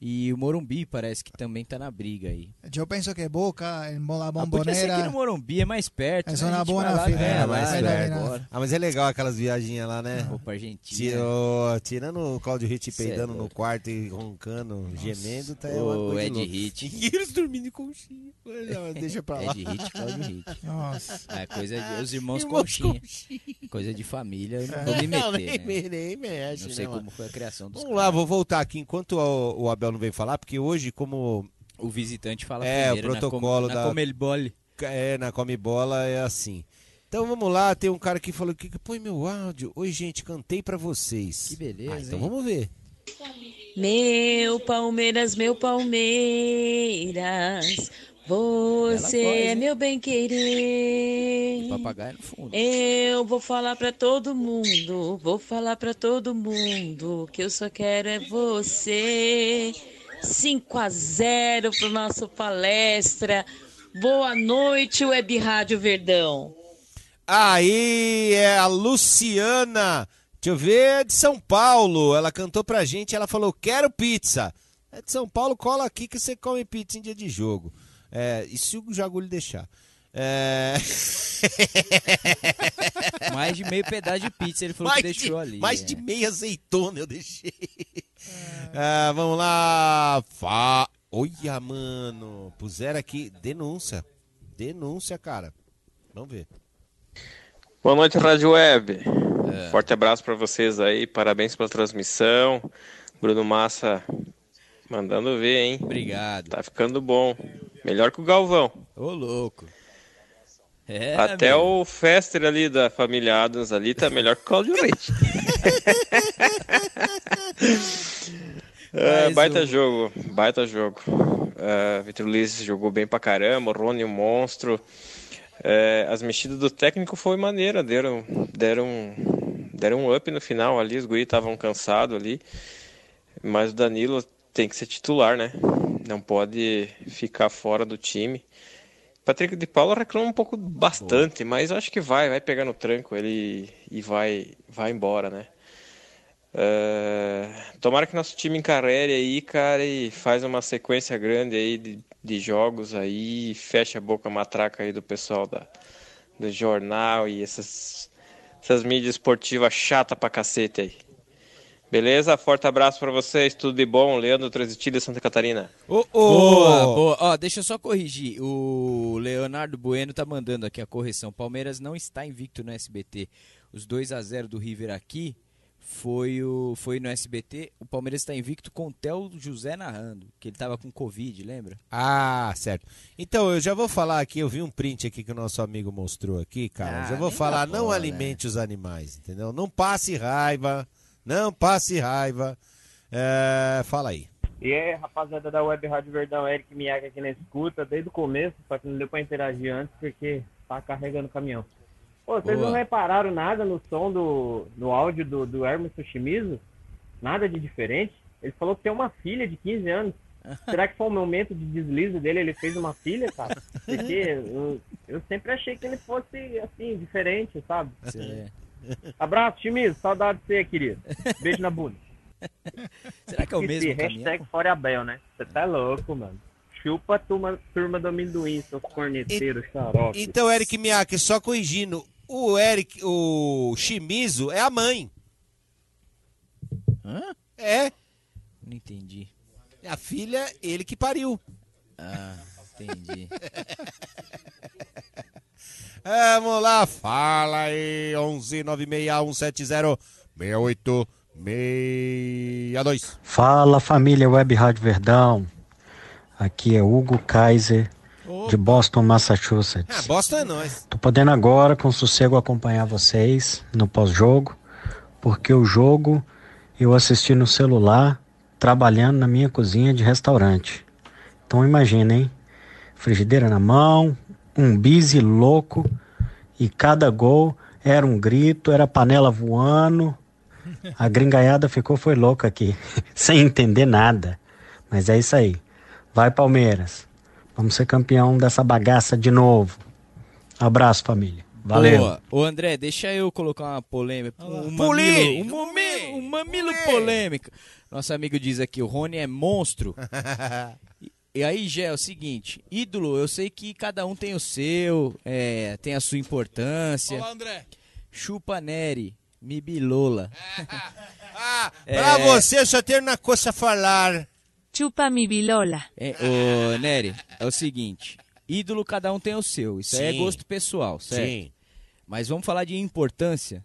e o Morumbi parece que também tá na briga aí. Eu penso que Boca, em La Ah, podia ser aqui no Bombonera. Morumbi, é mais perto. É né? zona A gente boa na ganha é, mais perto. Ah, mas é legal aquelas viagens lá, né? Vou pra Argentina. Tirou, tirando o Claudio Hit é peidando no quarto e roncando, gemendo, tá é uma O coisa Ed. Hit. E eles dormindo de conchinha. Não, deixa pra lá. Ed Hit, Claudio Hit. Nossa. É coisa de os irmãos, Irmãos Conchinha. Coisa de família, eu não vou me Não, meter. nem, né? me- nem mexe, Não sei né, como mano? foi a criação dos Vamos lá, vou voltar aqui enquanto o, o Abel não veio falar, porque hoje, como O visitante fala É, o primeiro protocolo na, da- com, na Comebol. é, na Come Bola é assim. Então vamos lá, tem um cara que falou que põe meu áudio. Oi, gente, cantei pra vocês. Que beleza, Ah, então hein? vamos ver. Meu Palmeiras, meu Palmeiras, você é meu bem querer. Papagaio no fundo. Eu vou falar pra todo mundo, vou falar pra todo mundo que eu só quero é você. 5 a 0 pro nosso palestra. Boa noite, Web Rádio Verdão. Aí é a Luciana. Deixa eu ver, é de São Paulo. Ela cantou pra gente, ela falou: "Quero pizza". É de São Paulo, cola aqui que você come pizza em dia de jogo. É, e se o Jagulho deixar. É... Mais de meio pedaço de pizza ele falou mais que deixou de, ali. Mais é. de meia azeitona eu deixei. Ah, vamos lá. Fa... Olha, mano. Puseram aqui. Denúncia. Denúncia, cara. Vamos ver. Boa noite, Rádio Web. É. Forte abraço para vocês aí, parabéns pela transmissão. Bruno Massa mandando ver, hein? Obrigado. Tá ficando bom. Melhor que o Galvão. Ô, louco. É, Até amigo. o Fester ali da família Adams ali tá melhor que o Claudio Leite. É, baita o- jogo, baita jogo. É, Vitor Luiz jogou bem pra caramba, o Rony um monstro. É, as mexidas do técnico foi maneira, deram, deram, deram um up no final ali, os guri estavam cansados ali. Mas o Danilo tem que ser titular, né? Não pode ficar fora do time. Patrick de Paula reclama um pouco bastante, mas eu acho que vai, vai pegar no tranco ele e vai, vai embora, né? É, tomara que nosso time encarrere aí, cara, e faz uma sequência grande aí de, de jogos aí, fecha a boca matraca aí do pessoal da, do jornal e essas, essas mídias esportivas chata pra cacete aí. Beleza? Forte abraço pra vocês, tudo de bom. Leandro Tresitilha, Santa Catarina. Boa, boa. Ó, deixa eu só corrigir. O Leonardo Bueno tá mandando aqui a correção. Palmeiras não está invicto no SBT. Os 2 a 0 do River aqui foi o foi no SBT. O Palmeiras está invicto com o Theo José narrando, que ele tava com Covid, lembra? Ah, certo. Então, eu já vou falar aqui, eu vi um print aqui que o nosso amigo mostrou aqui, cara. Ah, já vou falar, não alimente os animais, entendeu? Não passe raiva, não passe raiva. É, fala aí. E aí, rapaziada da Web Rádio Verdão, Eric Miaga aqui na escuta, desde o começo, só que não deu pra interagir antes porque tá carregando o caminhão. Pô, vocês Boa. não repararam nada no som do, do áudio do, do Hermes Sushimizu? Nada de diferente? Ele falou que tem uma filha de 15 anos. Será que foi um momento de deslize dele? Ele fez uma filha, cara? Porque eu, eu sempre achei que ele fosse, assim, diferente, sabe? Abraço, Chimizo. Saudade de você, querido. Beijo na bunda. Será que é o mesmo Hashtag caminhão? fora Abel, né? Você tá louco, mano. Chupa a turma, turma do amendoim, seus corneteiros, xarope. Então, Eric Miyake, só corrigindo, o Eric, o Shimizu é a mãe. Hã? É. Não entendi. A filha, ele que pariu. Ah, entendi. É, vamos lá, fala aí, 11 96170 6862. Fala família Web Rádio Verdão. Aqui é Hugo Kaiser, de Boston, Massachusetts. Ah, Boston é nós. Tô podendo agora com sossego acompanhar vocês no pós-jogo, porque o jogo eu assisti no celular, trabalhando na minha cozinha de restaurante. Então imagina, hein? Frigideira na mão, um busy louco, e cada gol era um grito, era panela voando. A gringaiada ficou foi louca aqui, sem entender nada. Mas é isso aí. Vai Palmeiras. Vamos ser campeão dessa bagaça de novo. Abraço, família. Valeu. Boa. Ô André, deixa eu colocar uma polêmica. Um Poli! mamilo, um mamilo, um mamilo polêmico. Nosso amigo diz aqui, o Rony é monstro. E- aí, Gé, é o seguinte, ídolo, eu sei que cada um tem o seu, é, tem a sua importância. Olá, André. Chupa Neri, Mibilola. Pra você, eu só tenho uma coisa a falar. Chupa mi bilola. É, ô, Nery, é o seguinte: ídolo cada um tem o seu. Isso aí é gosto pessoal, certo? Sim. Mas vamos falar de importância.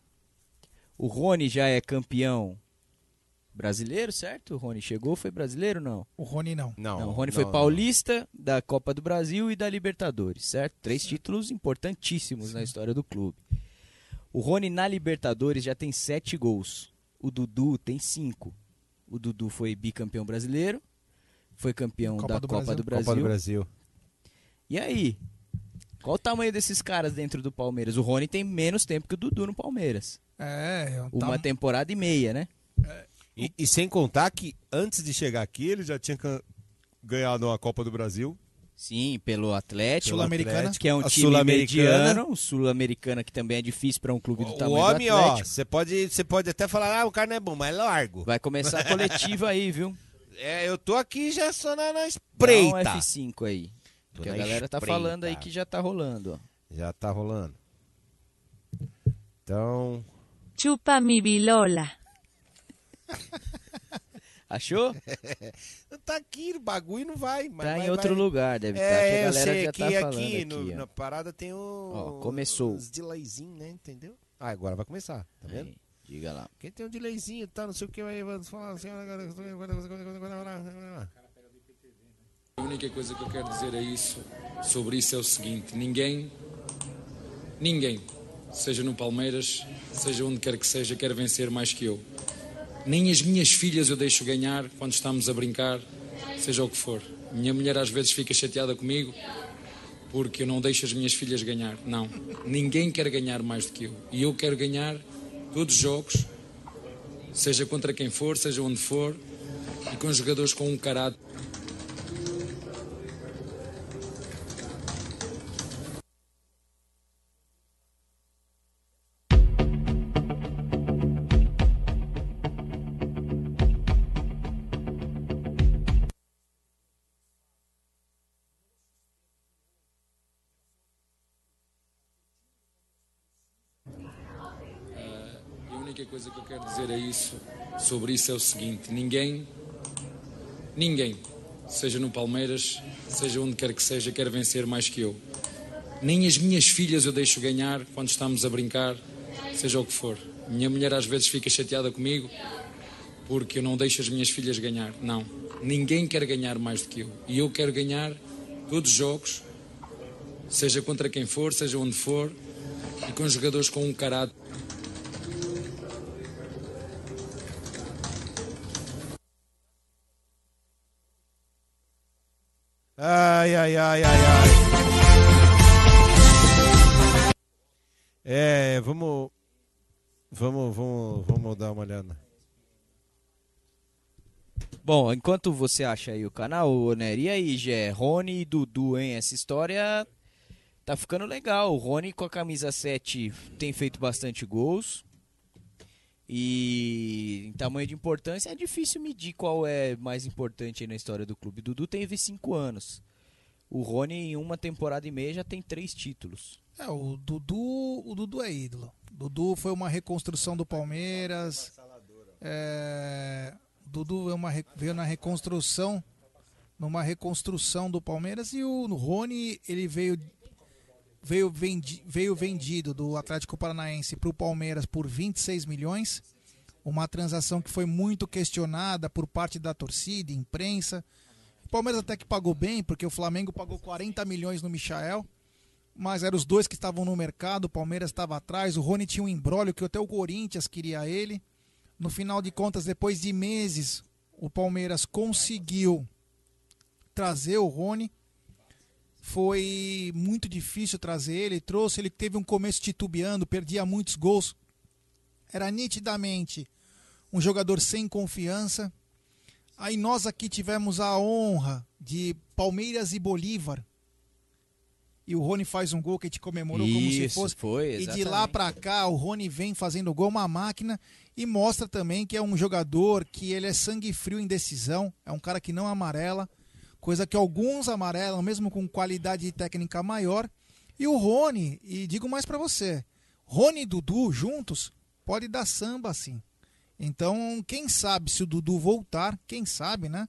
O Rony já é campeão brasileiro, certo? O Rony chegou, foi brasileiro não? O Rony não. Não, o Rony foi paulista da Copa do Brasil e da Libertadores, certo? Três títulos importantíssimos na história do clube. O Rony na Libertadores já tem sete gols. O Dudu tem cinco. O Dudu foi bicampeão brasileiro, foi campeão Copa da do Copa Brasil. do Brasil. Copa do Brasil. E aí? Qual o tamanho desses caras dentro do Palmeiras? O Rony tem menos tempo que o Dudu no Palmeiras. É, é um Uma tam- temporada e meia, né? E, e sem contar que antes de chegar aqui, ele já tinha ganhado uma Copa do Brasil. Sim, pelo Atlético. Sul-Americana. Que é um A time Sul-Americana. mediano. Sul-Americana que também é difícil para um clube do O tamanho homem, do ó, Atlético. você pode, você pode até falar, ah, o cara não é bom, mas é largo. Vai começar a coletiva aí, viu? É, eu tô aqui já só na, na espreita. Dá um F5 aí. Tô Que a galera tá espreita. falando aí que já tá rolando, ó. Já tá rolando. Então. Chupa mi bilola. Achou? tá aqui, o bagulho não vai. Mas Tá vai- em outro vai. lugar, deve é, estar, que a eu galera sei, já aqui, tá falando aqui, aqui, no- na parada tem o... Ó, começou. Os delayzinhos, né, entendeu? Ah, agora vai começar, tá vendo? Aí, diga lá. Quem tem um delayzinho, tá, não sei o que, vai vamos falar assim... A única coisa que eu quero dizer é isso, sobre isso é o seguinte: ninguém, ninguém, seja no Palmeiras, seja onde quer que seja, quer vencer mais que eu. Nem as minhas filhas eu deixo ganhar quando estamos a brincar, seja o que for. Minha mulher às vezes fica chateada comigo porque eu não deixo as minhas filhas ganhar. Não, ninguém quer ganhar mais do que eu. E eu quero ganhar todos os jogos, seja contra quem for, seja onde for, e com jogadores com um caráter. Isso, sobre isso é o seguinte: ninguém, ninguém, seja no Palmeiras, seja onde quer que seja, quer vencer mais que eu. Nem as minhas filhas eu deixo ganhar quando estamos a brincar, seja o que for. Minha mulher às vezes fica chateada comigo porque eu não deixo as minhas filhas ganhar. Não. Ninguém quer ganhar mais do que eu. E eu quero ganhar todos os jogos, seja contra quem for, seja onde for, e com jogadores com um caráter. Ai, ai, ai, ai, ai. É, vamos. Vamos, vamos, vamos dar uma olhada. Bom, enquanto você acha aí o canal, ô Nery, e aí, Gé, Rony e Dudu, hein? Essa história tá ficando legal. O Rony com a camisa 7 tem feito bastante gols. E em tamanho de importância é difícil medir qual é mais importante na história do clube. Dudu teve 5 anos. O Rony em uma temporada e meia já tem três títulos. É, o Dudu, o Dudu é ídolo. Dudu foi uma reconstrução do Palmeiras. É, Dudu é uma, veio na reconstrução, numa reconstrução do Palmeiras e o Rony ele veio veio, vendi, veio vendido do Atlético Paranaense para o Palmeiras por 26 milhões. Uma transação que foi muito questionada por parte da torcida, imprensa. Palmeiras até que pagou bem, porque o Flamengo pagou 40 milhões no Michael mas eram os dois que estavam no mercado, o Palmeiras estava atrás, o Rony tinha um embrólio que até o Corinthians queria ele. No final de contas, depois de meses, o Palmeiras conseguiu trazer o Rony. Foi muito difícil trazer ele, trouxe, ele teve um começo titubeando, perdia muitos gols. Era nitidamente um jogador sem confiança. Aí nós aqui tivemos a honra de Palmeiras e Bolívar e o Rony faz um gol que a gente comemorou como se Isso, fosse. foi, e de lá pra cá, o Rony vem fazendo gol, uma máquina, e mostra também que é um jogador que ele é sangue frio em decisão, é um cara que não amarela, coisa que alguns amarelam, mesmo com qualidade técnica maior. E o Rony, e digo mais pra você, Rony e Dudu juntos pode dar samba assim. Então, quem sabe se o Dudu voltar, quem sabe, né?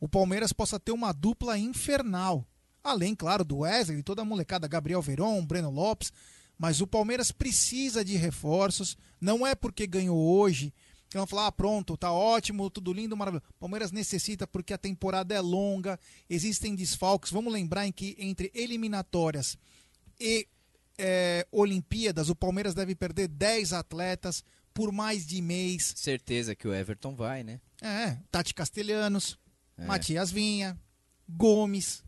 O Palmeiras possa ter uma dupla infernal. Além, claro, do Wesley e toda a molecada, Gabriel Veron, Breno Lopes. Mas o Palmeiras precisa de reforços. Não é porque ganhou hoje que vão falar, ah, pronto, tá ótimo, tudo lindo, maravilhoso. Palmeiras necessita porque a temporada é longa, existem desfalques. Vamos lembrar em que entre eliminatórias e é, Olimpíadas, o Palmeiras deve perder 10 atletas por mais de mês. Certeza que o Everton vai, né? É, Tati Castelhanos, É. Matias Vinha, Gomes,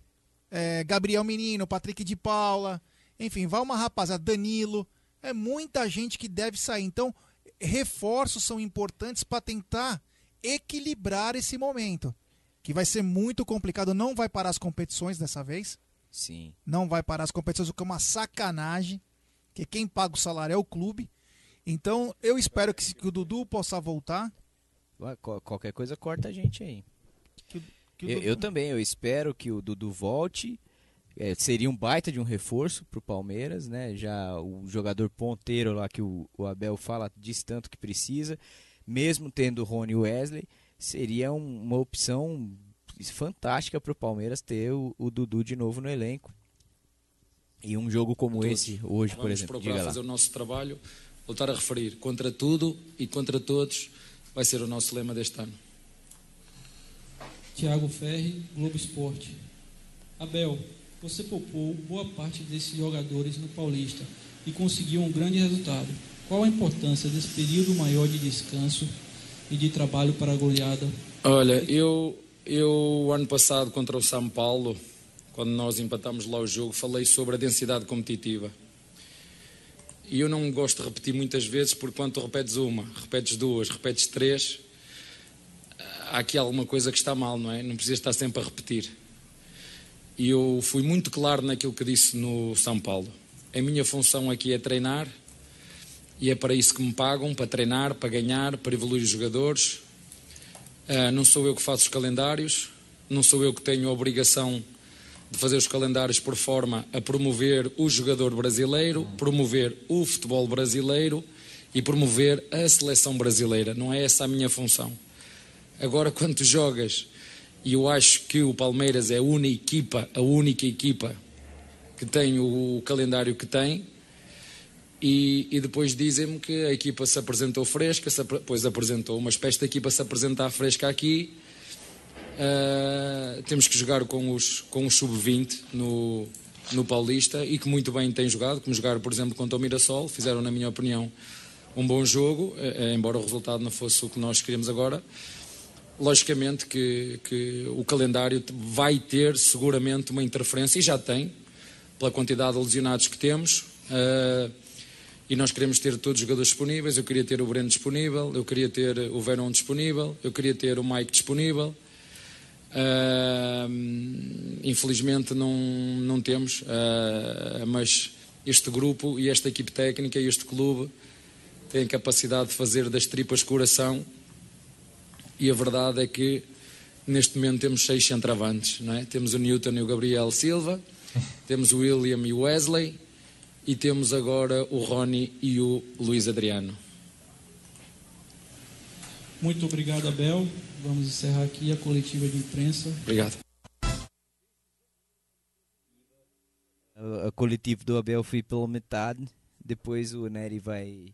é, Gabriel Menino, Patrick de Paula, enfim, vai uma rapaziada, Danilo, é muita gente que deve sair. Então, reforços são importantes para tentar equilibrar esse momento, que vai ser muito complicado, não vai parar as competições dessa vez, Sim. não vai parar as competições, o que é uma sacanagem, que quem paga o salário é o clube. Então, eu espero que, que o Dudu possa voltar. Qualquer coisa corta a gente aí. que o eu, Dudu- eu também, eu espero que o Dudu volte. É, seria um baita de um reforço pro Palmeiras, né? Já o jogador ponteiro lá que o, o Abel fala diz tanto que precisa, mesmo tendo o Rony e o Wesley, seria um- uma opção fantástica pro Palmeiras ter o, o Dudu de novo no elenco. E um jogo como Todos. esse hoje, por Vamos exemplo, procurar diga lá. fazer o nosso trabalho, voltar a referir contra tudo e contra todos vai ser o nosso lema deste ano. Tiago Ferri, Globo Esporte. Abel, você poupou boa parte desses jogadores no Paulista e conseguiu um grande resultado. Qual a importância desse período maior de descanso e de trabalho para a goleada? Olha, eu, eu ano passado contra o São Paulo, quando nós empatamos lá o jogo, falei sobre a densidade competitiva. E eu não gosto de repetir muitas vezes, porque quando tu repetes uma, repetes duas, repetes três, há aqui alguma coisa que está mal, não é? Não precisas estar sempre a repetir. E eu fui muito claro naquilo que disse no São Paulo. A minha função aqui é treinar, e é para isso que me pagam, para treinar, para ganhar, para evoluir os jogadores. Ah, não sou eu que faço os calendários, não sou eu que tenho a obrigação de fazer os calendários por forma a promover o jogador brasileiro, promover o futebol brasileiro e promover a seleção brasileira. Não é essa a minha função. Agora, quando tu jogas, e eu acho que o Palmeiras é a única equipa, a única equipa que tem o calendário que tem, e, e depois dizem-me que a equipa se apresentou fresca, se, pois apresentou, mas para esta equipa se apresentar fresca aqui, ah, temos que jogar com os, com os sub-20 no, no Paulista e que muito bem têm jogado, como jogaram, por exemplo, contra o Mirassol, fizeram, na minha opinião, um bom jogo, eh, eh, embora o resultado não fosse o que nós queríamos agora. Logicamente que, que o calendário vai ter seguramente uma interferência, e já tem, pela quantidade de lesionados que temos. ah, e nós queremos ter todos os jogadores disponíveis. Eu queria ter o Breno disponível, eu queria ter o Verón disponível, eu queria ter o Mike disponível. Ah, infelizmente não, não temos, ah, mas este grupo e esta equipe técnica e este clube têm capacidade de fazer das tripas coração e a verdade é que neste momento temos seis centravantes, não é? Temos o Newton e o Gabriel Silva, temos o William e o Wesley e temos agora o Rony e o Luiz Adriano. Muito obrigado, Abel. Vamos encerrar aqui a coletiva de imprensa. Obrigado. A, a coletiva do Abel foi pela metade. Depois o Nery vai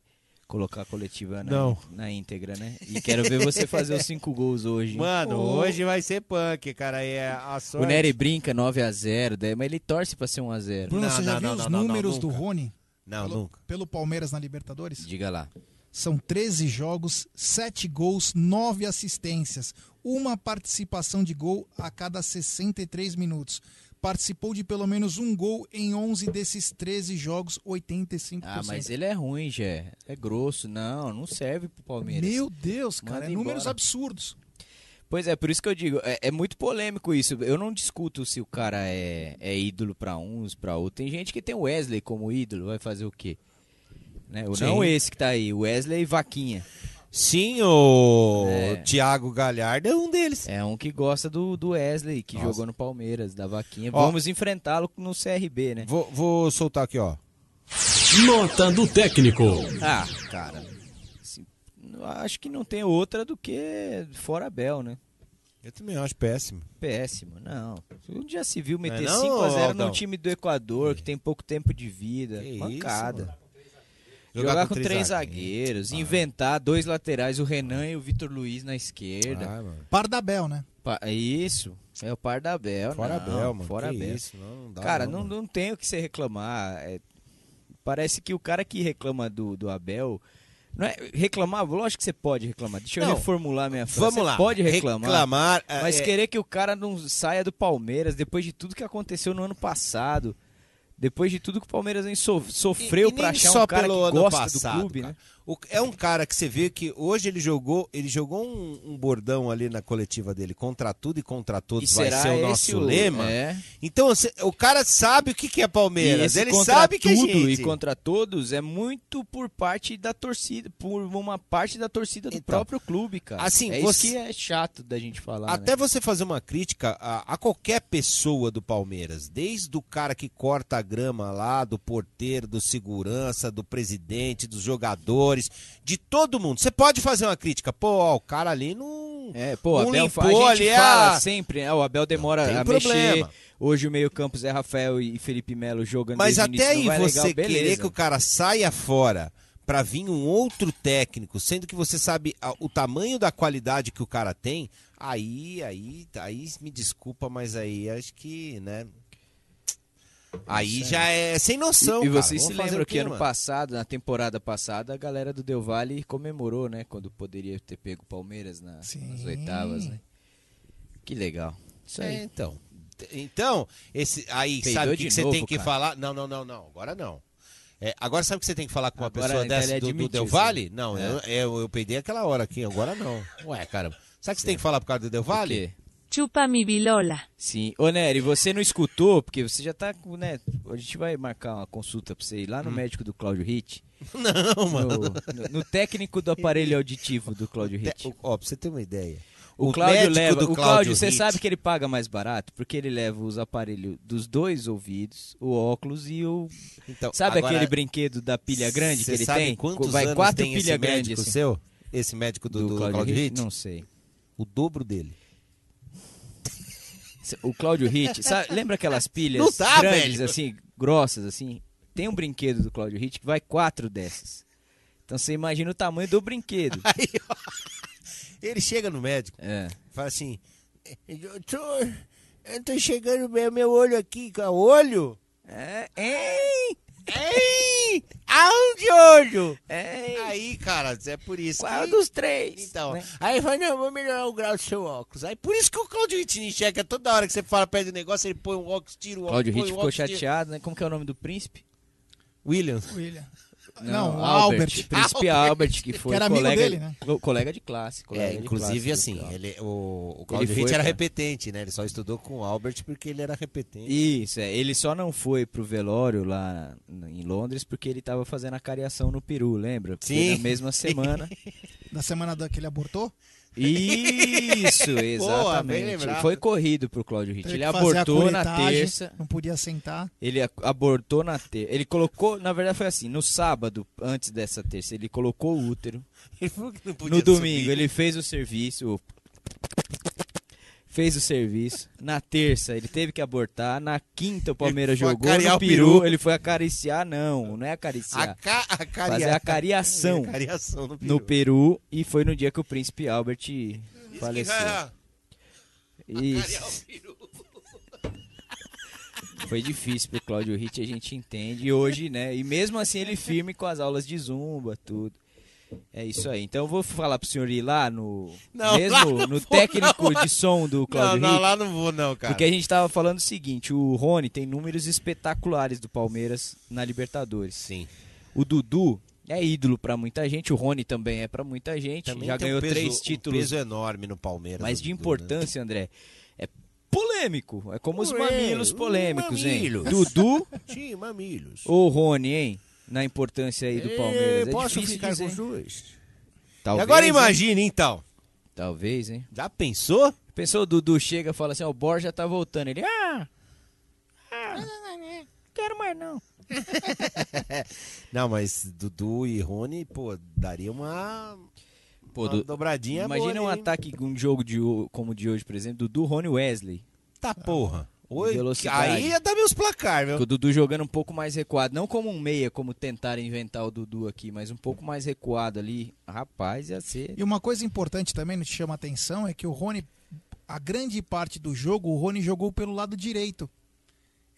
colocar a coletiva na, Não. na íntegra, né? E quero ver você fazer os cinco gols hoje. Mano, Ô, hoje vai ser punk, cara. É a sorte. O Nery brinca 9x0, daí- mas ele torce pra ser 1x0. Bruno, você já viu os números do. Rony? Não, pelo, nunca. Pelo Palmeiras na Libertadores? Diga lá. São 13 jogos, 7 gols, 9 assistências. Uma participação de gol a cada 63 minutos. Participou de pelo menos um gol em 11 desses 13 jogos, 85%. Ah, mas ele é ruim, Jé. É grosso. Não, não serve pro Palmeiras. Meu Deus, cara, Manda é números embora. absurdos. Pois é, por isso que eu digo, é, é muito polêmico isso. Eu não discuto se o cara é, é ídolo pra uns, pra outros. Tem gente que tem o Wesley como ídolo, vai fazer o quê? Né? Ou Não esse que tá aí, o Wesley Vaquinha. Sim, o É. Thiago Galhardo é um deles. É um que gosta do, do Wesley, que Nossa. jogou no Palmeiras, da Vaquinha. Ó. Vamos enfrentá-lo no CRB, né? Vou, vou soltar aqui, ó. Nota do técnico. Ah, cara. assim, acho que não tem outra do que fora Bel, né? Eu também acho péssimo. Péssimo, não. Onde já se viu meter Não é não, 5x0 Aldão? num time do Equador, que tem pouco tempo de vida. Que Mancada. isso. Jogar, Jogar com, com três zagueiros, inventar dois laterais, o Renan e o Vitor Luiz na esquerda. Ah, mano. Pardabel, né? Pa- isso, é o par da Bel. Fora não, Abel, mano, Fora Abel. isso, não, não dá Cara, não, não, não, tem o que você reclamar. é, parece que o cara que reclama do, do Abel. Não é, reclamar, lógico que você pode reclamar. Deixa eu Não, reformular minha frase. vamos Você lá, pode reclamar. reclamar, é, mas é- querer que o cara não saia do Palmeiras depois de tudo que aconteceu no ano passado. Depois de tudo que o Palmeiras so- sofreu pra nem achar um cara que gosta passado, do clube, cara. né? O- é um cara que você vê que hoje ele jogou, ele jogou um, um bordão ali na coletiva dele, contra tudo e contra todos E vai ser o nosso o- lema. é. Então você- o cara sabe o que, que é Palmeiras, ele sabe que é tudo gente. e contra todos é muito por parte da torcida, por uma parte da torcida do próprio clube, cara. assim, é você- isso que é chato da gente falar. Até né? você fazer uma crítica a, a qualquer pessoa do Palmeiras, desde o cara que corta a grama lá, do porteiro, do segurança, do presidente, dos jogadores, de todo mundo. Você pode fazer uma crítica, pô, ó, o cara ali não. É, pô, não Abel, limpou a gente fala a- sempre, né? O Abel demora a problema. mexer. Hoje o meio-campo Zé Rafael e Felipe Melo jogando Mas até início, aí você legal, querer beleza. que o cara saia fora pra vir um outro técnico, sendo que você sabe o tamanho da qualidade que o cara tem, aí, aí, aí me desculpa, mas aí acho que, né? Aí já é sem noção, E, e vocês se lembram que ano mano? passado, na temporada passada, a galera do Del Valle comemorou, né? Quando poderia ter pego o Palmeiras na- nas oitavas, né? Que legal. Isso aí. É, então. Então, esse aí, Peidou sabe o que, que você novo, tem que cara. falar? Não, não, não, não. Agora não. É, agora sabe o que você tem que falar com uma Agora, pessoa dessa do, do Del sim. Valle? Não, É. eu, eu, eu peidei aquela hora aqui, agora não. Ué, cara. Sabe o que você tem que falar por causa do Del Valle? Chupa mi bilola. Sim. Ô, Nery, você não escutou, porque você já tá com, né? A gente vai marcar uma consulta pra você ir lá no médico do Cláudio Ritt. Não, mano. No, no- no técnico do aparelho auditivo do Cláudio Ritt. Ó, pra você ter uma ideia. O, O Cláudio médico leva. do o Cláudio Cláudio, você Hit. sabe que ele paga mais barato? Porque ele leva os aparelhos dos dois ouvidos, o óculos e o. Então, sabe agora, aquele brinquedo da pilha grande que ele sabe tem? Quantos Vai anos quatro tem esse pilha médico grande assim. seu? Esse médico do, do, Claudio Hit? Não sei. O dobro dele. O Cláudio Hit, sabe- lembra aquelas pilhas dá, grandes, velho. assim, grossas, assim? Tem um brinquedo do Cláudio Hit que vai quatro dessas. Então você imagina o tamanho do brinquedo. Ele chega no médico, É. fala assim: Doutor, eu tô chegando bem meu olho aqui, com o olho? É, hein? Hein? Aonde olho? É. Aí, cara, é por isso. Qual que... dos três? Então, né? aí vai, não, vou melhorar o grau do seu óculos. Aí por isso que o Claudio Hit enxerga toda hora que você fala perto do negócio, ele põe um óculos, tira o óculos. Cláudio põe Hit o ficou óculos, tira- chateado, né? Como que é o nome do príncipe? William. William. Não, Não, Albert. Albert. Príncipe Albert. Albert, que foi Que era amigo colega, dele, né? co- colega de classe. É, colega de inclusive classe assim, ele, o, o Ele Claudio foi Hit era pra- repetente, né? Ele só estudou com o Albert porque ele era repetente. Isso, é. Ele só não foi pro velório lá em Londres porque ele tava fazendo a cariação no Peru, lembra? Foi Sim. na mesma semana. Da semana da que ele abortou? Isso, Boa, exatamente. lembrado. Foi corrido pro Cláudio. Teve Ele abortou na terça. Não podia sentar. Ele abortou na terça. Ele colocou, na verdade foi assim, no sábado, antes dessa terça, ele colocou o útero. Ele falou que não podia No domingo, subir. ele fez o serviço. o- Fez o serviço. Na terça, ele teve que abortar. Na quinta, o Palmeiras jogou no peru. peru. Ele foi acariciar, não. Não é acariciar. A ca- acarear. Fazer a cariação. Cariação no no Peru. E foi no dia que o príncipe Albert faleceu. Isso. Foi difícil pro Cláudio Hit, a gente entende. E hoje, né? E mesmo assim ele firme com as aulas de zumba, tudo. É isso aí. Então eu vou falar pro senhor ir lá no. Não, lá mesmo não no vou, técnico não. de som do Cláudio Não, não, lá não vou não, cara. Porque a gente tava falando o seguinte: o Rony tem números espetaculares do Palmeiras na Libertadores. Sim. O Dudu é ídolo pra muita gente, o Rony também é pra muita gente. Também já tem um ganhou peso- três um títulos. peso enorme no Palmeiras. Mas o de Dudu, né? importância, André, é polêmico. É como os mamilos polêmicos, mamilos. hein? Dudu Sim, mamilos. ou Rony, hein? Na importância aí do Palmeiras. É posso difícil ficar dizer. com os dois? Talvez, agora hein? imagine, então. Talvez, hein? Já pensou? Pensou o Dudu chega e fala assim, ó, o Borja tá voltando. Ele, ah, ah quero mais não. não, mas Dudu e Rony, pô, daria uma, Pô, uma dobradinha Imagina boa um hein? ataque, um jogo de, como o de hoje, por exemplo, Dudu, Rony Wesley. Tá porra. Oi, Velocidade. aí ia dar meus placar, Com viu? o Dudu jogando um pouco mais recuado. Não como um meia, como tentaram inventar o Dudu aqui, mas um pouco mais recuado ali. Rapaz, ia ser. E uma coisa importante também, não te chama atenção, é que o Rony, a grande parte do jogo, o Rony jogou pelo lado direito.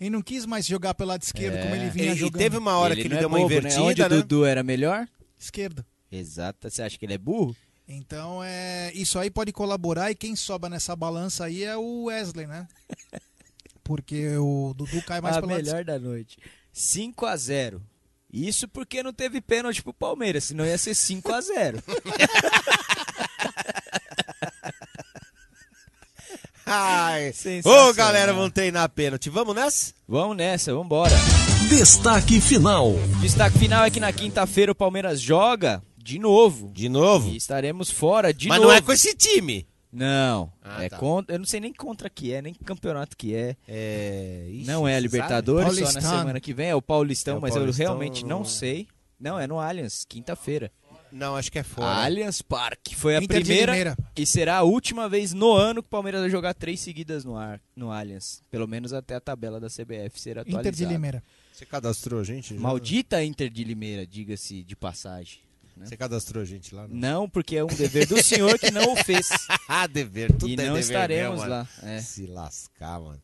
Ele não quis mais jogar pelo lado esquerdo, como ele vinha É. E- e jogando. teve uma hora que ele é deu uma bobo, né? invertida, Onde o né? Dudu era melhor? Esquerdo. Exato. Você acha que ele é burro? Então, é, isso aí pode colaborar e quem sobra nessa balança aí é o Wesley, né? Porque o Dudu cai mais a pelo lado melhor da noite. 5 a 0 Isso porque não teve pênalti pro Palmeiras, senão ia ser 5 a 0 Ai, ô galera, vamos treinar pênalti. Vamos nessa? Vamos nessa, vamos embora. Destaque final. Destaque final é que na quinta-feira o Palmeiras joga de novo. De novo? E estaremos fora de Mas novo. não é com esse time. Não, Ah, é tá. contra, eu não sei nem contra que é, nem que campeonato que é. É, ixi, não é a Libertadores, só na semana que vem, é o Paulistão, É o mas eu Paulistão. realmente não sei. Não, é no Allianz, quinta-feira. Não, acho que é fora. Allianz Parque. Foi a Inter primeira e será a última vez no ano que o Palmeiras vai jogar três seguidas no, ar, no Allianz. Pelo menos até a tabela da CBF ser atualizada. Inter de Limeira. Você cadastrou a gente? já? Maldita Inter de Limeira, diga-se de passagem. Né? Você cadastrou a gente lá? Não, Não, porque é um dever do senhor que não o fez. ah, dever. Tudo E é não dever estaremos mesmo, lá. é. Se lascar, mano.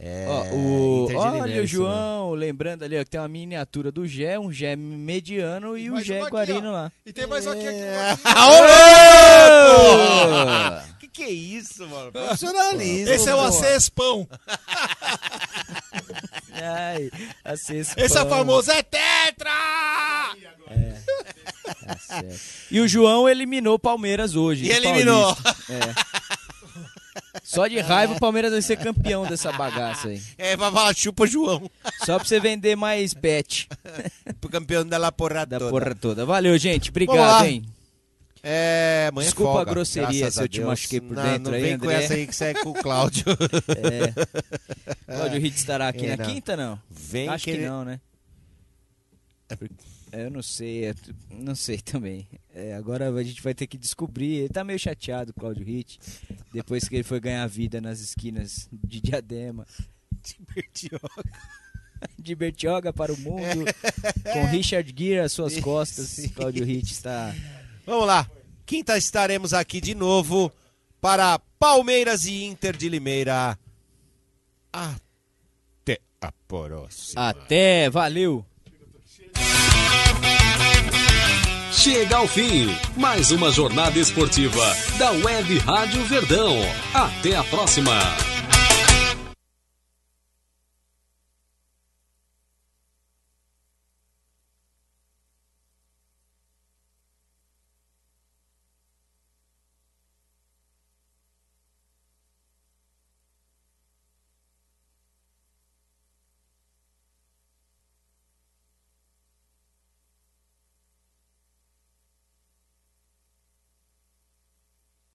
É, Ó, o, olha o isso João, lembrando ali ó, que tem uma miniatura do Gé, um Gé mediano e o mais Gé Guarino ó. lá. E tem mais aqui, aqui. mesmo. Que que é isso, mano? Profissionalismo. Esse é o. Acespão. Ai, a Cespão. Esse é o famoso é Tetra! Tá. E o João eliminou o Palmeiras hoje. E no eliminou. É. Só de raiva o Palmeiras vai ser campeão dessa bagaça aí. É, pra falar chupa João. Só pra você vender mais bet Pro campeão da La Porra da toda. porra toda. Valeu, gente. Obrigado, hein? É, amanhã é Desculpa folga, a grosseria se eu te machuquei por Não, dentro não aí, vem com André. essa aí que você é com o Cláudio. É. Cláudio Ritz estará aqui É, na não. quinta, não? Vem Acho que que, ele- não, né? É, Eu não sei, é não sei também. É, agora a gente vai ter que descobrir. Ele tá meio chateado, Cláudio Ritz, depois que ele foi ganhar vida nas esquinas de Diadema. De Bertioga. De Bertioga para o mundo, com Richard Gere às suas costas. Cláudio Ritz está... Vamos lá. Quinta estaremos aqui de novo para Palmeiras e Inter de Limeira. Até a próxima. Até, valeu! Chega ao fim, mais uma jornada esportiva da Web Rádio Verdão. Até a próxima.